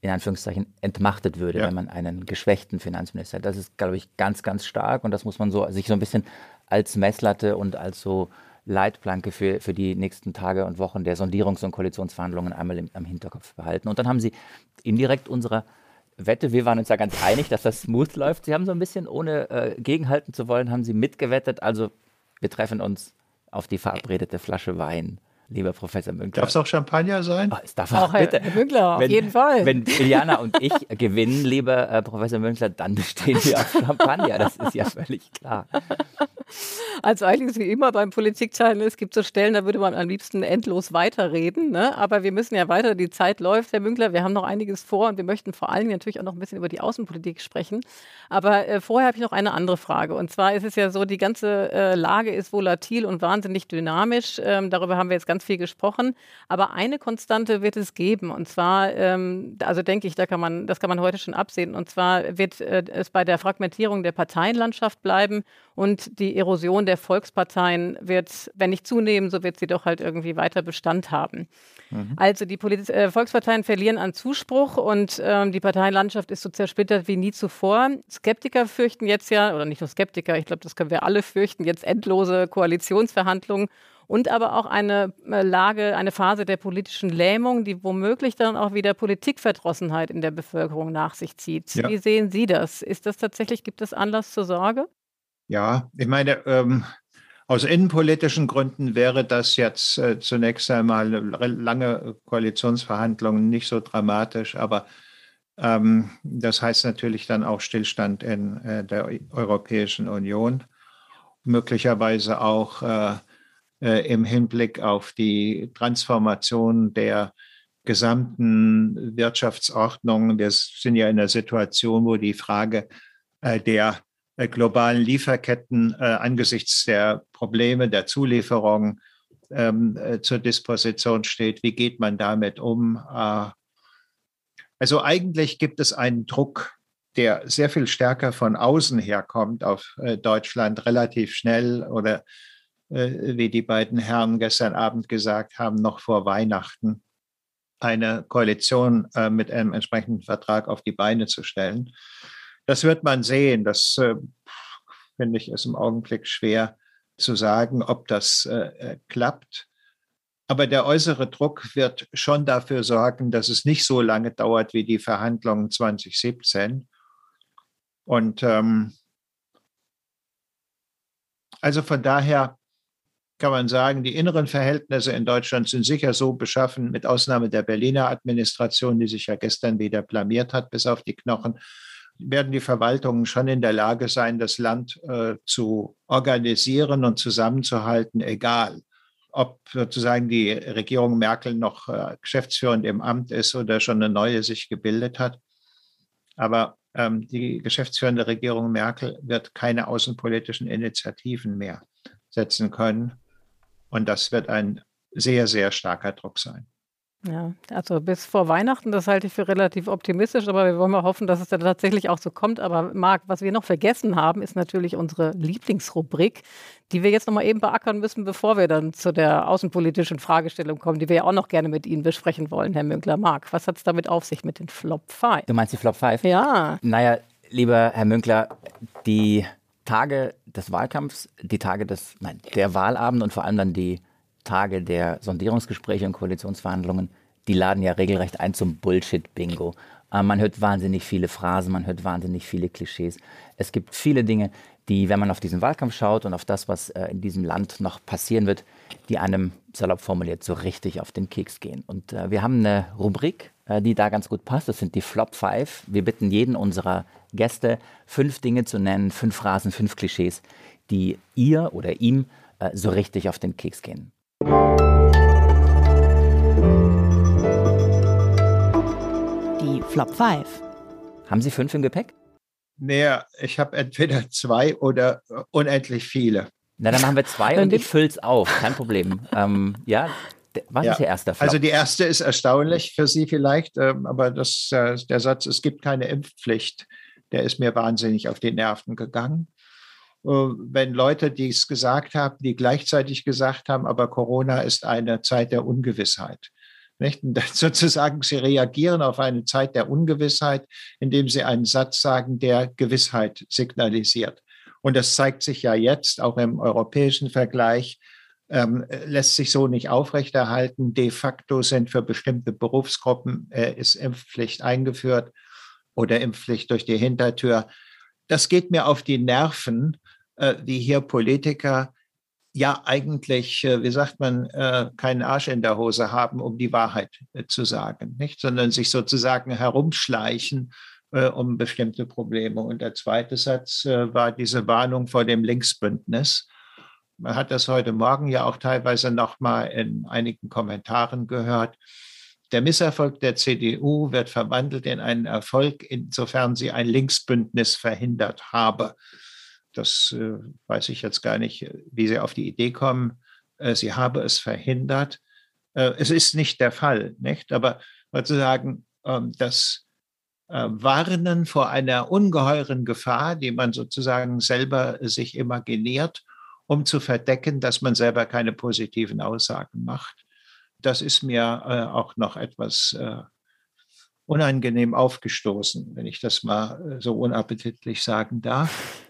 in Anführungszeichen entmachtet würde, ja. wenn man einen geschwächten Finanzminister hat. Das ist, glaube ich, ganz, ganz stark und das muss man so sich so ein bisschen als Messlatte und als so Leitplanke für, für die nächsten Tage und Wochen der Sondierungs- und Koalitionsverhandlungen einmal im, am Hinterkopf behalten. Und dann haben Sie indirekt unserer Wette, wir waren uns ja ganz einig, dass das smooth läuft. Sie haben so ein bisschen, ohne äh, gegenhalten zu wollen, haben Sie mitgewettet. Also wir treffen uns auf die verabredete Flasche Wein lieber Professor Münkler. Darf es auch Champagner sein? Oh, es darf auch, bitte. Herr Münkler, auf wenn, jeden Fall. Wenn Iliana und ich gewinnen, lieber äh, Professor Münkler, dann bestehen wir auf Champagner. Das ist ja völlig klar. Also eigentlich ist wie immer beim Politikteil, es gibt so Stellen, da würde man am liebsten endlos weiterreden. Ne? Aber wir müssen ja weiter, die Zeit läuft, Herr Münkler, wir haben noch einiges vor und wir möchten vor allem natürlich auch noch ein bisschen über die Außenpolitik sprechen. Aber äh, vorher habe ich noch eine andere Frage. Und zwar ist es ja so, die ganze äh, Lage ist volatil und wahnsinnig dynamisch. Ähm, darüber haben wir jetzt ganz viel gesprochen. Aber eine Konstante wird es geben. Und zwar, ähm, also denke ich, da kann man, das kann man heute schon absehen. Und zwar wird äh, es bei der Fragmentierung der Parteienlandschaft bleiben und die Erosion der Volksparteien wird, wenn nicht zunehmen, so wird sie doch halt irgendwie weiter Bestand haben. Mhm. Also die Polit äh, Volksparteien verlieren an Zuspruch und ähm, die Parteienlandschaft ist so zersplittert wie nie zuvor. Skeptiker fürchten jetzt ja, oder nicht nur Skeptiker, ich glaube, das können wir alle fürchten, jetzt endlose Koalitionsverhandlungen und aber auch eine äh, Lage, eine Phase der politischen Lähmung, die womöglich dann auch wieder Politikverdrossenheit in der Bevölkerung nach sich zieht. Ja. Wie sehen Sie das? Ist das tatsächlich, gibt es Anlass zur Sorge? Ja, ich meine, ähm, aus innenpolitischen Gründen wäre das jetzt äh, zunächst einmal lange Koalitionsverhandlungen nicht so dramatisch, aber ähm, das heißt natürlich dann auch Stillstand in äh, der Europäischen Union, möglicherweise auch äh, äh, im Hinblick auf die Transformation der gesamten Wirtschaftsordnung. Wir sind ja in einer Situation, wo die Frage äh, der äh, globalen Lieferketten äh, angesichts der Probleme der Zulieferung ähm, äh, zur Disposition steht. Wie geht man damit um? Äh, also eigentlich gibt es einen Druck, der sehr viel stärker von außen herkommt auf äh, Deutschland, relativ schnell oder äh, wie die beiden Herren gestern Abend gesagt haben, noch vor Weihnachten eine Koalition mit einem entsprechenden Vertrag auf die Beine zu stellen. Das wird man sehen. Das äh, finde ich ist im Augenblick schwer zu sagen, ob das äh, äh, klappt. Aber der äußere Druck wird schon dafür sorgen, dass es nicht so lange dauert wie die Verhandlungen 2017. Und ähm, also von daher kann man sagen, die inneren Verhältnisse in Deutschland sind sicher so beschaffen, mit Ausnahme der Berliner Administration, die sich ja gestern wieder blamiert hat bis auf die Knochen, werden die Verwaltungen schon in der Lage sein, das Land äh, zu organisieren und zusammenzuhalten, egal ob sozusagen die Regierung Merkel noch äh, geschäftsführend im Amt ist oder schon eine neue sich gebildet hat. Aber ähm, die geschäftsführende Regierung Merkel wird keine außenpolitischen Initiativen mehr setzen können. Und das wird ein sehr, sehr starker Druck sein. Ja, also bis vor Weihnachten, das halte ich für relativ optimistisch, aber wir wollen mal hoffen, dass es dann tatsächlich auch so kommt. Aber Marc, was wir noch vergessen haben, ist natürlich unsere Lieblingsrubrik, die wir jetzt nochmal eben beackern müssen, bevor wir dann zu der außenpolitischen Fragestellung kommen, die wir ja auch noch gerne mit Ihnen besprechen wollen, Herr Münkler. Marc, was hat es damit auf sich mit den Flop 5? Du meinst die Flop 5? Ja. Naja, lieber Herr Münkler, die Tage des Wahlkampfs, die Tage des, nein, der Wahlabend und vor allem dann die Tage der Sondierungsgespräche und Koalitionsverhandlungen, die laden ja regelrecht ein zum Bullshit-Bingo. Äh, man hört wahnsinnig viele Phrasen, man hört wahnsinnig viele Klischees. Es gibt viele Dinge, die, wenn man auf diesen Wahlkampf schaut und auf das, was äh, in diesem Land noch passieren wird, die einem salopp formuliert so richtig auf den Keks gehen. Und äh, wir haben eine Rubrik, die da ganz gut passt. Das sind die Flop 5. Wir bitten jeden unserer Gäste, fünf Dinge zu nennen, fünf Phrasen, fünf Klischees, die ihr oder ihm äh, so richtig auf den Keks gehen. Die Flop 5. Haben Sie fünf im Gepäck? Nee, ich habe entweder zwei oder unendlich viele. Na, dann machen wir zwei und ich fülle es auf. Kein Problem. ähm, ja, was ja. ist Ihr erster Flop? Also die erste ist erstaunlich für Sie vielleicht, ähm, aber das, äh, der Satz, es gibt keine Impfpflicht, der ist mir wahnsinnig auf die Nerven gegangen. Äh, wenn Leute dies gesagt haben, die gleichzeitig gesagt haben, aber Corona ist eine Zeit der Ungewissheit. Nicht? Und sozusagen, sie reagieren auf eine Zeit der Ungewissheit, indem sie einen Satz sagen, der Gewissheit signalisiert. Und das zeigt sich ja jetzt auch im europäischen Vergleich, ähm, lässt sich so nicht aufrechterhalten. De facto sind für bestimmte Berufsgruppen äh, ist Impfpflicht eingeführt oder Impfpflicht durch die Hintertür. Das geht mir auf die Nerven, äh, wie hier Politiker ja eigentlich, äh, wie sagt man, äh, keinen Arsch in der Hose haben, um die Wahrheit zu sagen, nicht? sondern sich sozusagen herumschleichen um bestimmte Probleme. Und der zweite Satz war diese Warnung vor dem Linksbündnis. Man hat das heute Morgen ja auch teilweise noch mal in einigen Kommentaren gehört. Der Misserfolg der CDU wird verwandelt in einen Erfolg, insofern sie ein Linksbündnis verhindert habe. Das äh, weiß ich jetzt gar nicht, wie Sie auf die Idee kommen. Äh, sie habe es verhindert. Äh, es ist nicht der Fall, nicht? Aber sozusagen ähm, das äh, Warnen vor einer ungeheuren Gefahr, die man sozusagen selber sich imaginiert, um zu verdecken, dass man selber keine positiven Aussagen macht. Das ist mir äh, auch noch etwas äh, unangenehm aufgestoßen, wenn ich das mal so unappetitlich sagen darf.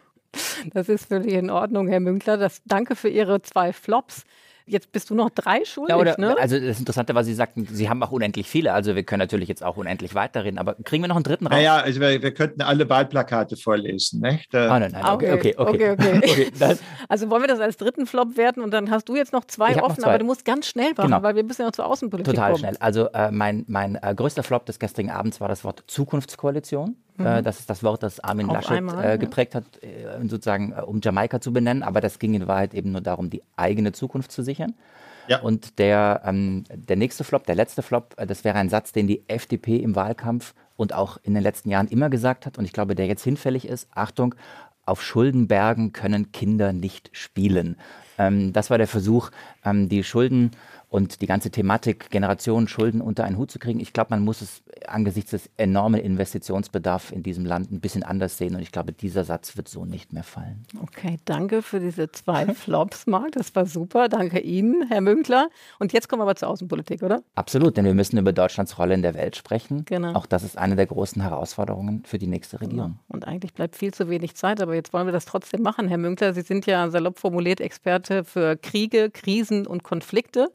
Das ist völlig in Ordnung, Herr Münkler. Das, danke für Ihre zwei Flops. Jetzt bist du noch drei schuldig, ja, oder, ne? Also das Interessante war, Sie sagten, Sie haben auch unendlich viele. Also wir können natürlich jetzt auch unendlich weiterreden. Aber kriegen wir noch einen dritten raus? Naja, also wir, wir könnten alle Wahlplakate vorlesen, nicht? Ah, nein, nein, okay, okay, okay. okay, okay. okay also wollen wir das als dritten Flop werten und dann hast du jetzt noch zwei offen, noch zwei. aber du musst ganz schnell machen, genau. weil wir müssen ja noch zur Außenpolitik Total kommen. schnell. Also äh, mein, mein äh, größter Flop des gestrigen Abends war das Wort Zukunftskoalition. Äh, mhm. das ist das Wort, das Armin Auf Laschet einmal, äh, geprägt hat, äh, sozusagen um Jamaika zu benennen. Aber das ging in Wahrheit eben nur darum, die eigene Zukunft zu sichern. Ja. Und der, ähm, der nächste Flop, der letzte Flop, äh, das wäre ein Satz, den die FDP im Wahlkampf und auch in den letzten Jahren immer gesagt hat und ich glaube, der jetzt hinfällig ist. Achtung, auf Schuldenbergen können Kinder nicht spielen. Ähm, das war der Versuch, ähm, die Schulden und die ganze Thematik Generationen Schulden unter einen Hut zu kriegen. Ich glaube, man muss es angesichts des enormen Investitionsbedarfs in diesem Land ein bisschen anders sehen. Und ich glaube, dieser Satz wird so nicht mehr fallen. Okay, danke für diese zwei Flops, Marc. Das war super. Danke Ihnen, Herr Münkler. Und jetzt kommen wir aber zur Außenpolitik, oder? Absolut, denn wir müssen über Deutschlands Rolle in der Welt sprechen. Genau. Auch das ist eine der großen Herausforderungen für die nächste Regierung. Und eigentlich bleibt viel zu wenig Zeit, aber jetzt wollen wir das trotzdem machen, Herr Münkler. Sie sind ja salopp formuliert Experte für Kriege, Krisen und Konflikte.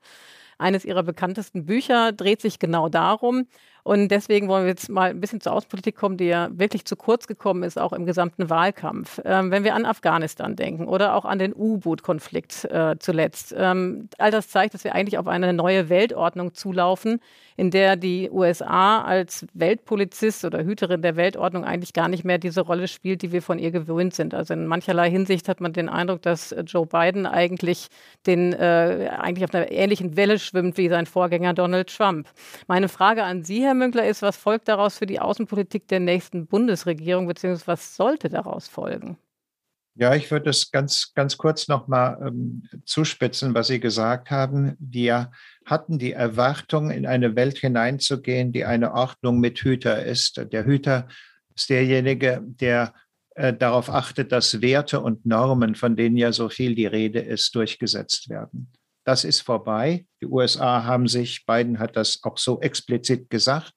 Eines ihrer bekanntesten Bücher dreht sich genau darum. Und deswegen wollen wir jetzt mal ein bisschen zur Außenpolitik kommen, die ja wirklich zu kurz gekommen ist, auch im gesamten Wahlkampf. Ähm, wenn wir an Afghanistan denken oder auch an den U-Boot-Konflikt äh, zuletzt, ähm, all das zeigt, dass wir eigentlich auf eine neue Weltordnung zulaufen, in der die USA als Weltpolizist oder Hüterin der Weltordnung eigentlich gar nicht mehr diese Rolle spielt, die wir von ihr gewöhnt sind. Also in mancherlei Hinsicht hat man den Eindruck, dass Joe Biden eigentlich den äh, eigentlich auf einer ähnlichen Welle schwimmt wie sein Vorgänger Donald Trump. Meine Frage an Sie, Herr Münkler, ist, was folgt daraus für die Außenpolitik der nächsten Bundesregierung, beziehungsweise was sollte daraus folgen? Ja, ich würde es ganz, ganz kurz nochmal ähm, zuspitzen, was Sie gesagt haben. Wir hatten die Erwartung, in eine Welt hineinzugehen, die eine Ordnung mit Hüter ist. Der Hüter ist derjenige, der äh, darauf achtet, dass Werte und Normen, von denen ja so viel die Rede ist, durchgesetzt werden. Das ist vorbei. Die USA haben sich, Biden hat das auch so explizit gesagt,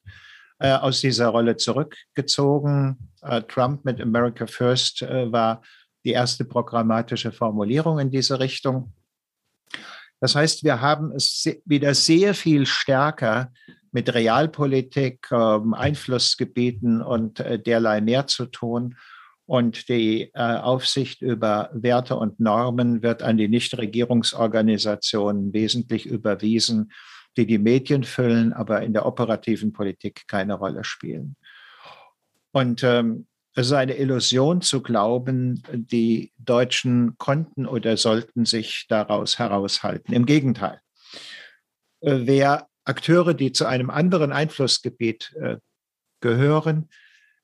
äh, aus dieser Rolle zurückgezogen. Äh, Trump mit America First äh, war die erste programmatische Formulierung in diese Richtung. Das heißt, wir haben es wieder sehr viel stärker mit Realpolitik, ähm, Einflussgebieten und äh, derlei mehr zu tun. Und die äh, Aufsicht über Werte und Normen wird an die Nichtregierungsorganisationen wesentlich überwiesen, die die Medien füllen, aber in der operativen Politik keine Rolle spielen. Und ähm, es ist eine Illusion zu glauben, die Deutschen konnten oder sollten sich daraus heraushalten. Im Gegenteil. Äh, wer Akteure, die zu einem anderen Einflussgebiet äh, gehören,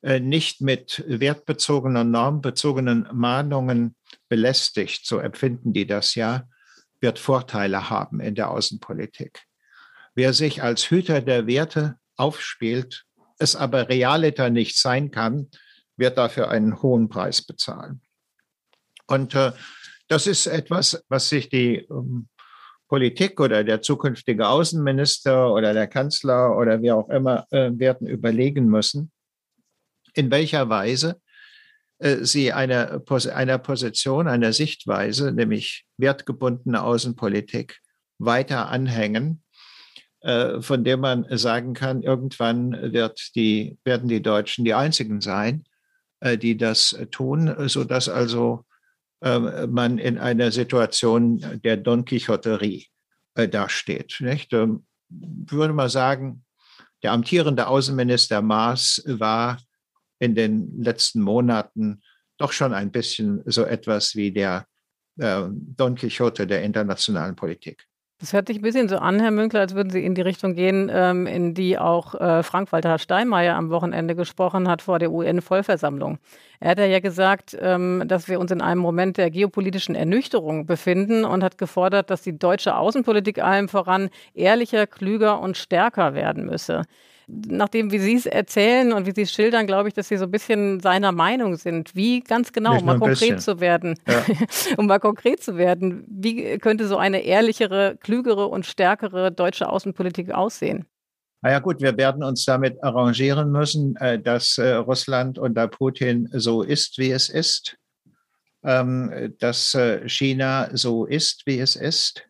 nicht mit wertbezogenen, normbezogenen Mahnungen belästigt, so empfinden die das ja, wird Vorteile haben in der Außenpolitik. Wer sich als Hüter der Werte aufspielt, es aber realiter nicht sein kann, wird dafür einen hohen Preis bezahlen. Und äh, das ist etwas, was sich die ähm, Politik oder der zukünftige Außenminister oder der Kanzler oder wie auch immer äh, werden überlegen müssen, in welcher Weise äh, sie eine, einer Position, einer Sichtweise, nämlich wertgebundene Außenpolitik, weiter anhängen, äh, von der man sagen kann, irgendwann wird die, werden die Deutschen die einzigen sein, äh, die das tun, sodass also ähm, man in einer Situation der Don Quixoterie dasteht. Ähm, ich würde mal sagen, der amtierende Außenminister Maas war in den letzten Monaten doch schon ein bisschen so etwas wie der äh, Don Quixote der internationalen Politik. Das hört sich ein bisschen so an, Herr Münkler, als würden Sie in die Richtung gehen, ähm, in die auch äh, Frank-Walter Steinmeier am Wochenende gesprochen hat vor der UN-Vollversammlung. Er hat ja gesagt, ähm, dass wir uns in einem Moment der geopolitischen Ernüchterung befinden und hat gefordert, dass die deutsche Außenpolitik allem voran ehrlicher, klüger und stärker werden müsse nachdem, wie Sie es erzählen und wie Sie es schildern, glaube ich, dass Sie so ein bisschen seiner Meinung sind. Wie ganz genau, um mal konkret bisschen. zu werden, ja. um mal konkret zu werden, wie könnte so eine ehrlichere, klügere und stärkere deutsche Außenpolitik aussehen? Na ja, gut, wir werden uns damit arrangieren müssen, äh, dass äh, Russland unter Putin so ist, wie es ist, ähm, dass äh, China so ist, wie es ist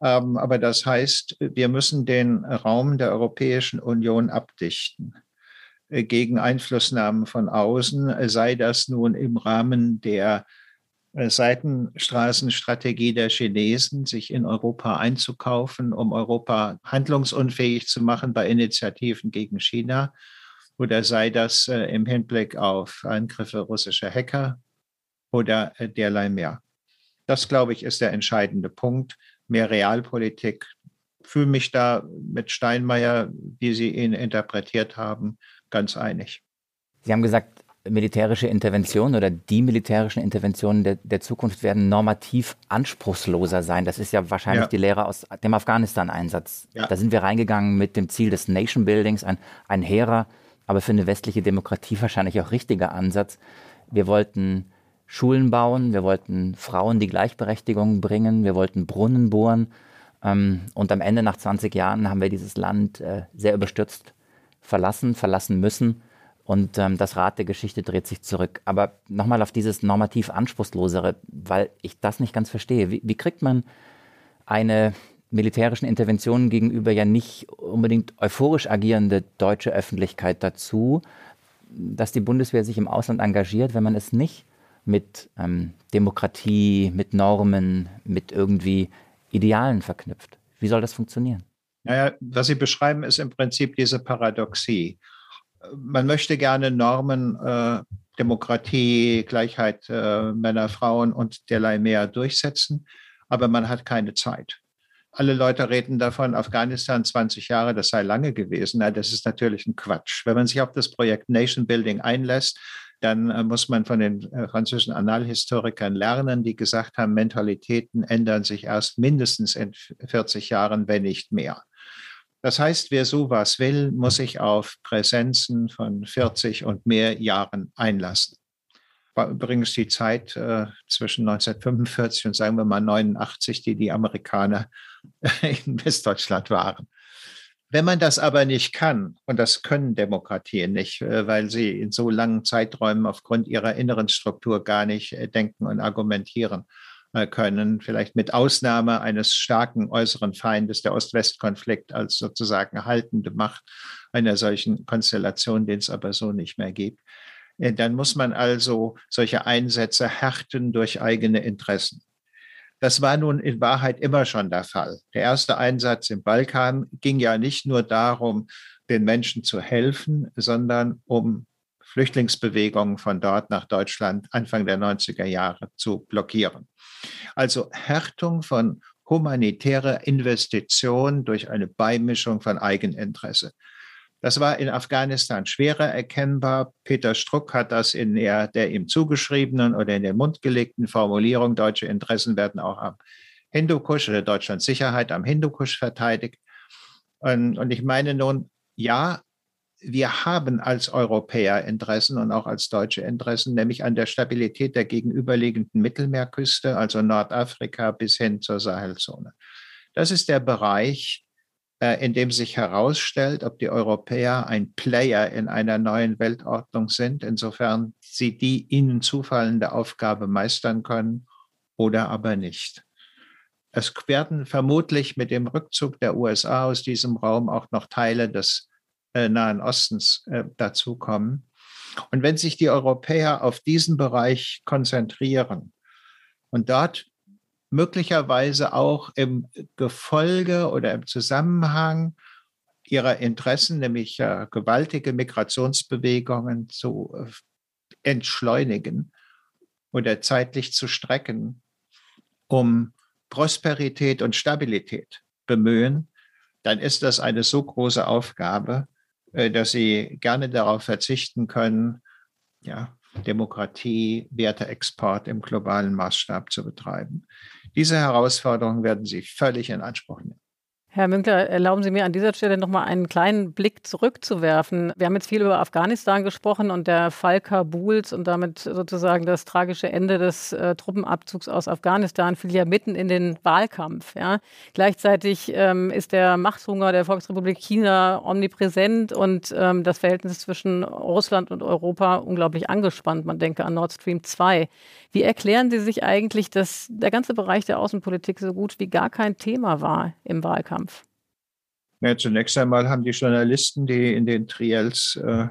aber das heißt, wir müssen den Raum der Europäischen Union abdichten. Äh, gegen Einflussnahmen von außen, sei das nun im Rahmen der äh, Seitenstraßenstrategie der Chinesen, sich in Europa einzukaufen, um Europa handlungsunfähig zu machen bei Initiativen gegen China, oder sei das äh, im Hinblick auf Angriffe russischer Hacker oder derlei mehr. Das, glaube ich, ist der entscheidende Punkt mehr Realpolitik. Fühle mich da mit Steinmeier, wie Sie ihn interpretiert haben, ganz einig. Sie haben gesagt, militärische Interventionen oder die militärischen Interventionen der, der, Zukunft werden normativ anspruchsloser sein. Das ist ja wahrscheinlich ja. die Lehre aus dem Afghanistan-Einsatz. Ja. Da sind wir reingegangen mit dem Ziel des Nation Buildings, ein, ein hehrer, aber für eine westliche Demokratie wahrscheinlich auch richtiger Ansatz. Wir wollten Schulen bauen, wir wollten Frauen die Gleichberechtigung bringen, wir wollten Brunnen bohren. Ähm, und am Ende, nach 20 Jahren, haben wir dieses Land äh, sehr überstürzt verlassen, verlassen müssen. Und ähm, das Rad der Geschichte dreht sich zurück. Aber nochmal auf dieses normativ Anspruchslosere, weil ich das nicht ganz verstehe. Wie, wie kriegt man eine militärischen Interventionen gegenüber ja nicht unbedingt euphorisch agierende deutsche Öffentlichkeit dazu, dass die Bundeswehr sich im Ausland engagiert, wenn man es nicht mit ähm, Demokratie, mit Normen, mit irgendwie Idealen verknüpft. Wie soll das funktionieren? Naja, was Sie beschreiben, ist im Prinzip diese Paradoxie. Man möchte gerne Normen, äh, Demokratie, Gleichheit äh, Männer, Frauen und derlei mehr durchsetzen, aber man hat keine Zeit. Alle Leute reden davon, Afghanistan 20 Jahre, das sei lange gewesen. Na, das ist natürlich ein Quatsch. Wenn man sich auf das Projekt Nation Building einlässt, dann äh, muss man von den äh, französischen Annalhistorikern lernen, die gesagt haben, Mentalitäten ändern sich erst mindestens in 40 Jahren, wenn nicht mehr. Das heißt, wer sowas will, muss sich auf Präsenzen von 40 und mehr Jahren einlassen. War übrigens die Zeit äh, zwischen 1945 und sagen wir mal 89, die die Amerikaner in Westdeutschland waren. Wenn man das aber nicht kann, und das können Demokratien nicht, äh, weil sie in so langen Zeiträumen aufgrund ihrer inneren Struktur gar nicht äh, denken und argumentieren, äh, können, vielleicht mit Ausnahme eines starken äußeren Feindes, der Ost-West-Konflikt als sozusagen haltende Macht einer solchen Konstellation, den es aber so nicht mehr gibt. Dann muss man also solche Einsätze härten durch eigene Interessen. Das war nun in Wahrheit immer schon der Fall. Der erste Einsatz im Balkan ging ja nicht nur darum, den Menschen zu helfen, sondern um Flüchtlingsbewegungen von dort nach Deutschland Anfang der 90er Jahre zu blockieren. Also Härtung von humanitärer Investition durch eine Beimischung von Eigeninteresse. Das war in Afghanistan schwerer erkennbar. Peter Struck hat das in der, der ihm zugeschriebenen oder in den Mund gelegten Formulierung, deutsche Interessen werden auch am Hindukusch oder Deutschlands Sicherheit am Hindukusch verteidigt. Und, und ich meine nun, ja, wir haben als Europäer Interessen und auch als Deutsche Interessen, nämlich an der Stabilität der gegenüberliegenden Mittelmeerküste, also Nordafrika bis hin zur Sahelzone. Das ist der Bereich, in dem sich herausstellt, ob die Europäer ein Player in einer neuen Weltordnung sind, insofern sie die ihnen zufallende Aufgabe meistern können oder aber nicht. Es werden vermutlich mit dem Rückzug der USA aus diesem Raum auch noch Teile des äh, Nahen Ostens äh, dazukommen. Und wenn sich die Europäer auf diesen Bereich konzentrieren und dort möglicherweise auch im Gefolge oder im Zusammenhang ihrer Interessen, nämlich äh, gewaltige Migrationsbewegungen zu äh, entschleunigen oder zeitlich zu strecken, um Prosperität und Stabilität bemühen, dann ist das eine so große Aufgabe, äh, dass sie gerne darauf verzichten können, ja, Demokratie, Werteexport im globalen Maßstab zu betreiben. Diese Herausforderungen werden sie völlig in Anspruch nehmen. Herr Münkler, erlauben Sie mir an dieser Stelle noch mal einen kleinen Blick zurückzuwerfen. Wir haben jetzt viel über Afghanistan gesprochen und der Fall Kabuls und damit sozusagen das tragische Ende des äh, Truppenabzugs aus Afghanistan fiel ja mitten in den Wahlkampf. Ja. Gleichzeitig ähm, ist der Machthunger der Volksrepublik China omnipräsent und ähm, das Verhältnis zwischen Russland und Europa unglaublich angespannt. Man denke an Nord Stream 2. Wie erklären Sie sich eigentlich, dass der ganze Bereich der Außenpolitik so gut wie gar kein Thema war im Wahlkampf? Wahlkampf? Ja, zunächst einmal haben die Journalisten, die in den Triels äh,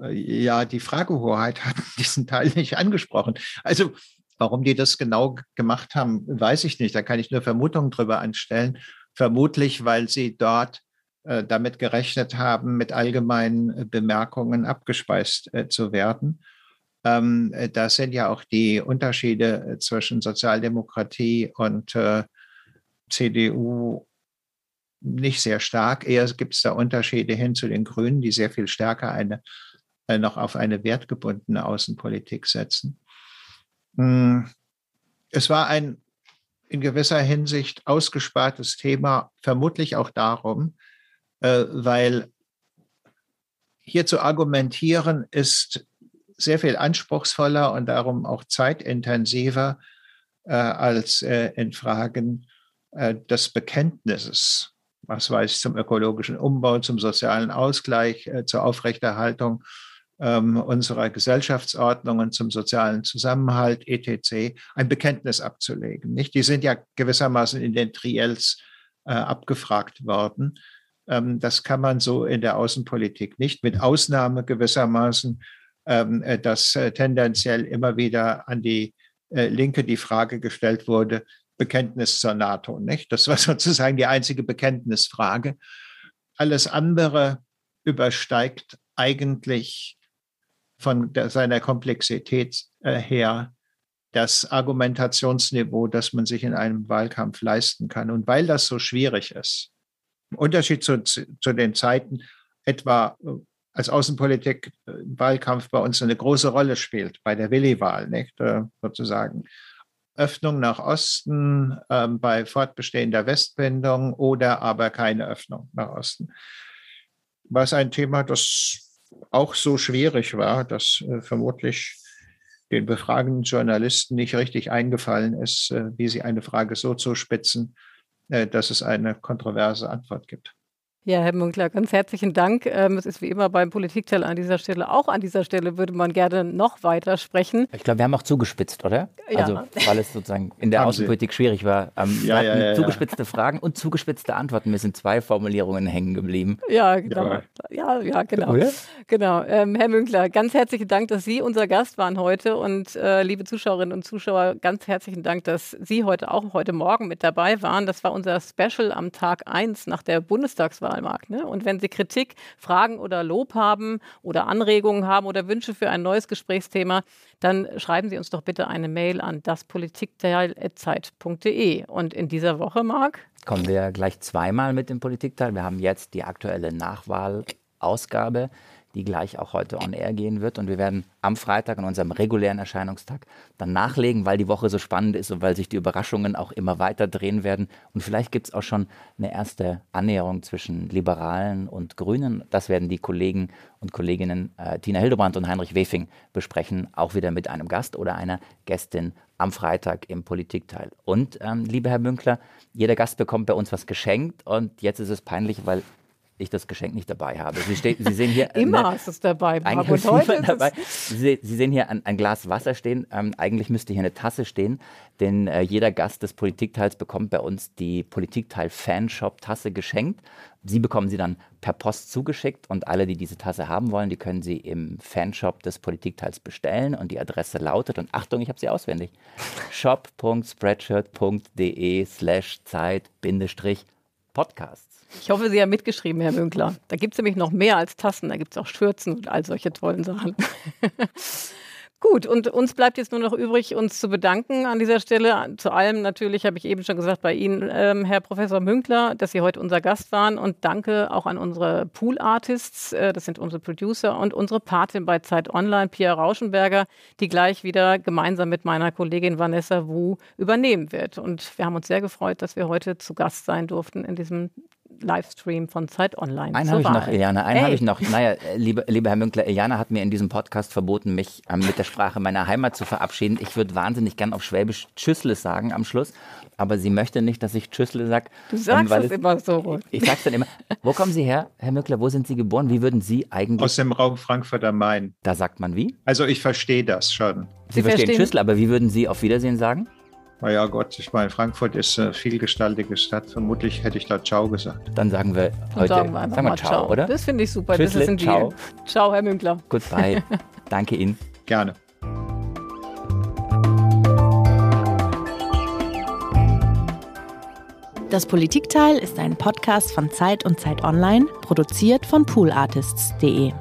äh ja die Fragehoheit hatten, diesen Teil nicht angesprochen. Also warum die das genau gemacht haben, weiß ich nicht. Da kann ich nur Vermutungen drüber anstellen. Vermutlich, weil sie dort äh, damit gerechnet haben, mit allgemeinen äh, Bemerkungen abgespeist äh, zu werden. Ähm, äh, da sind ja auch die Unterschiede zwischen Sozialdemokratie und CDU nicht sehr stark. Eher gibt es da Unterschiede hin zu den Grünen, die sehr viel stärker eine, äh, noch auf eine wertgebundene Außenpolitik setzen. Hm. Es war ein in gewisser Hinsicht ausgespartes Thema, vermutlich auch darum, äh, weil hier zu argumentieren ist sehr viel anspruchsvoller und darum auch zeitintensiver äh, als in Fragen des Bekenntnisses was weiß ich, zum ökologischen Umbau, zum sozialen Ausgleich, äh, zur Aufrechterhaltung ähm, unserer Gesellschaftsordnungen, zum sozialen Zusammenhalt, etc., ein Bekenntnis abzulegen. Nicht? Die sind ja gewissermaßen in den Triels äh, abgefragt worden. Ähm, das kann man so in der Außenpolitik nicht, mit Ausnahme gewissermaßen, ähm, äh, dass äh, tendenziell immer wieder an die äh, Linke die Frage gestellt wurde, Bekenntnis zur NATO. Nicht? Das war sozusagen die einzige Bekenntnisfrage. Alles andere übersteigt eigentlich von der, seiner Komplexität äh, her das Argumentationsniveau, das man sich in einem Wahlkampf leisten kann. Und weil das so schwierig ist, im Unterschied zu, zu den Zeiten etwa äh, als Außenpolitik äh, Wahlkampf bei uns eine große Rolle spielt, bei der Willi-Wahl, nicht? Äh, sozusagen. Öffnung nach Osten äh, bei fortbestehender Westbindung oder aber keine Öffnung nach Osten. Was ein Thema, das auch so schwierig war, dass äh, vermutlich den befragenden Journalisten nicht richtig eingefallen ist, äh, wie sie eine Frage so zuspitzen, äh, dass es eine kontroverse Antwort gibt. Ja, Herr Münkler, ganz herzlichen Dank. Ähm, es ist wie immer beim Politikteil an dieser Stelle. Auch an dieser Stelle würde man gerne noch weiter sprechen. Ich glaube, wir haben auch zugespitzt, oder? Ja. Also, weil es sozusagen in der Außenpolitik schwierig war. Ähm, Ja, wir ja, hatten ja, ja. zugespitzte Fragen und zugespitzte Antworten. Mir sind zwei Formulierungen hängen geblieben. Ja, genau. Ja. Ja, ja, genau. Oder? Genau. Ähm, Herr Münkler, ganz herzlichen Dank, dass Sie unser Gast waren heute. Und äh, liebe Zuschauerinnen und Zuschauer, ganz herzlichen Dank, dass Sie heute auch heute Morgen mit dabei waren. Das war unser Special am Tag 1 nach der Bundestagswahl, Marc. Ne? Und wenn Sie Kritik, Fragen oder Lob haben oder Anregungen haben oder Wünsche für ein neues Gesprächsthema, dann schreiben Sie uns doch bitte eine Mail an daspolitikteil.zeit.de. Und in dieser Woche, Marc, Kommen wir gleich zweimal mit dem Politikteil. Wir haben jetzt die aktuelle Nachwahlausgabe, die gleich auch heute on air gehen wird. Und wir werden am Freitag an unserem regulären Erscheinungstag dann nachlegen, weil die Woche so spannend ist und weil sich die Überraschungen auch immer weiter drehen werden. Und vielleicht gibt es auch schon eine erste Annäherung zwischen Liberalen und Grünen. Das werden die Kollegen und Kolleginnen äh, Tina Hildebrand und Heinrich Wefing besprechen, auch wieder mit einem Gast oder einer Gästin am Freitag im Politikteil. Und, ähm, lieber Herr Münkler, jeder Gast bekommt bei uns was geschenkt und jetzt ist es peinlich, weil ich das Geschenk nicht dabei habe. Sie, ste Sie sehen hier immer ne, hast du es dabei. Eigentlich Und ist heute dabei. Sie, Sie sehen hier ein, ein Glas Wasser stehen. Ähm, eigentlich müsste hier eine Tasse stehen, denn äh, jeder Gast des Politikteils bekommt bei uns die Politikteil-Fanshop-Tasse geschenkt. Sie bekommen sie dann per Post zugeschickt und alle, die diese Tasse haben wollen, die können sie im Fanshop des Politikteils bestellen und die Adresse lautet, und Achtung, ich habe sie auswendig, shop.spreadshirt.de slash Zeit bindestrich Podcasts. Ich hoffe, Sie haben mitgeschrieben, Herr Münkler. Da gibt es nämlich noch mehr als Tassen. Da gibt es auch Schürzen und all solche tollen Sachen. Gut, und uns bleibt jetzt nur noch übrig, uns zu bedanken an dieser Stelle. Zu allem natürlich habe ich eben schon gesagt bei Ihnen, ähm, Herr Professor Münkler, dass Sie heute unser Gast waren. Und danke auch an unsere Pool-Artists, äh, das sind unsere Producer und unsere Patin bei Zeit Online, Pia Rauschenberger, die gleich wieder gemeinsam mit meiner Kollegin Vanessa Wu übernehmen wird. Und wir haben uns sehr gefreut, dass wir heute zu Gast sein durften in diesem Livestream von Zeit Online. Einen habe ich noch. Eliana, einen habe ich noch. Naja, lieber, lieber Herr Münkler, Eliana hat mir in diesem Podcast verboten, mich ähm, mit der Sprache meiner Heimat zu verabschieden. Ich würde wahnsinnig gern auf Schwäbisch Tschüssle sagen am Schluss, aber sie möchte nicht, dass ich Tschüssle sage. Du sagst weil es immer so. Ich sag's dann immer. Wo kommen Sie her, Herr Münkler? Wo sind Sie geboren? Wie würden Sie eigentlich, Aus dem Raum Frankfurt am Main. da sagt man wie? Also ich verstehe das schon. Sie, Sie verstehen verstehen- Tschüssle, aber wie würden Sie auf Wiedersehen sagen? Na ja, Gott, ich meine, Frankfurt ist eine vielgestaltige Stadt. Vermutlich hätte ich da Ciao gesagt. Dann sagen wir heute, sagen wir sagen wir mal Ciao, oder? Das finde ich super. Tschüssle, das ist ein ciao. Deal. Ciao, Herr Münkler. Goodbye. Danke Ihnen. Gerne. Das Politikteil ist ein Podcast von Zeit und Zeit Online, produziert von poolartists.de.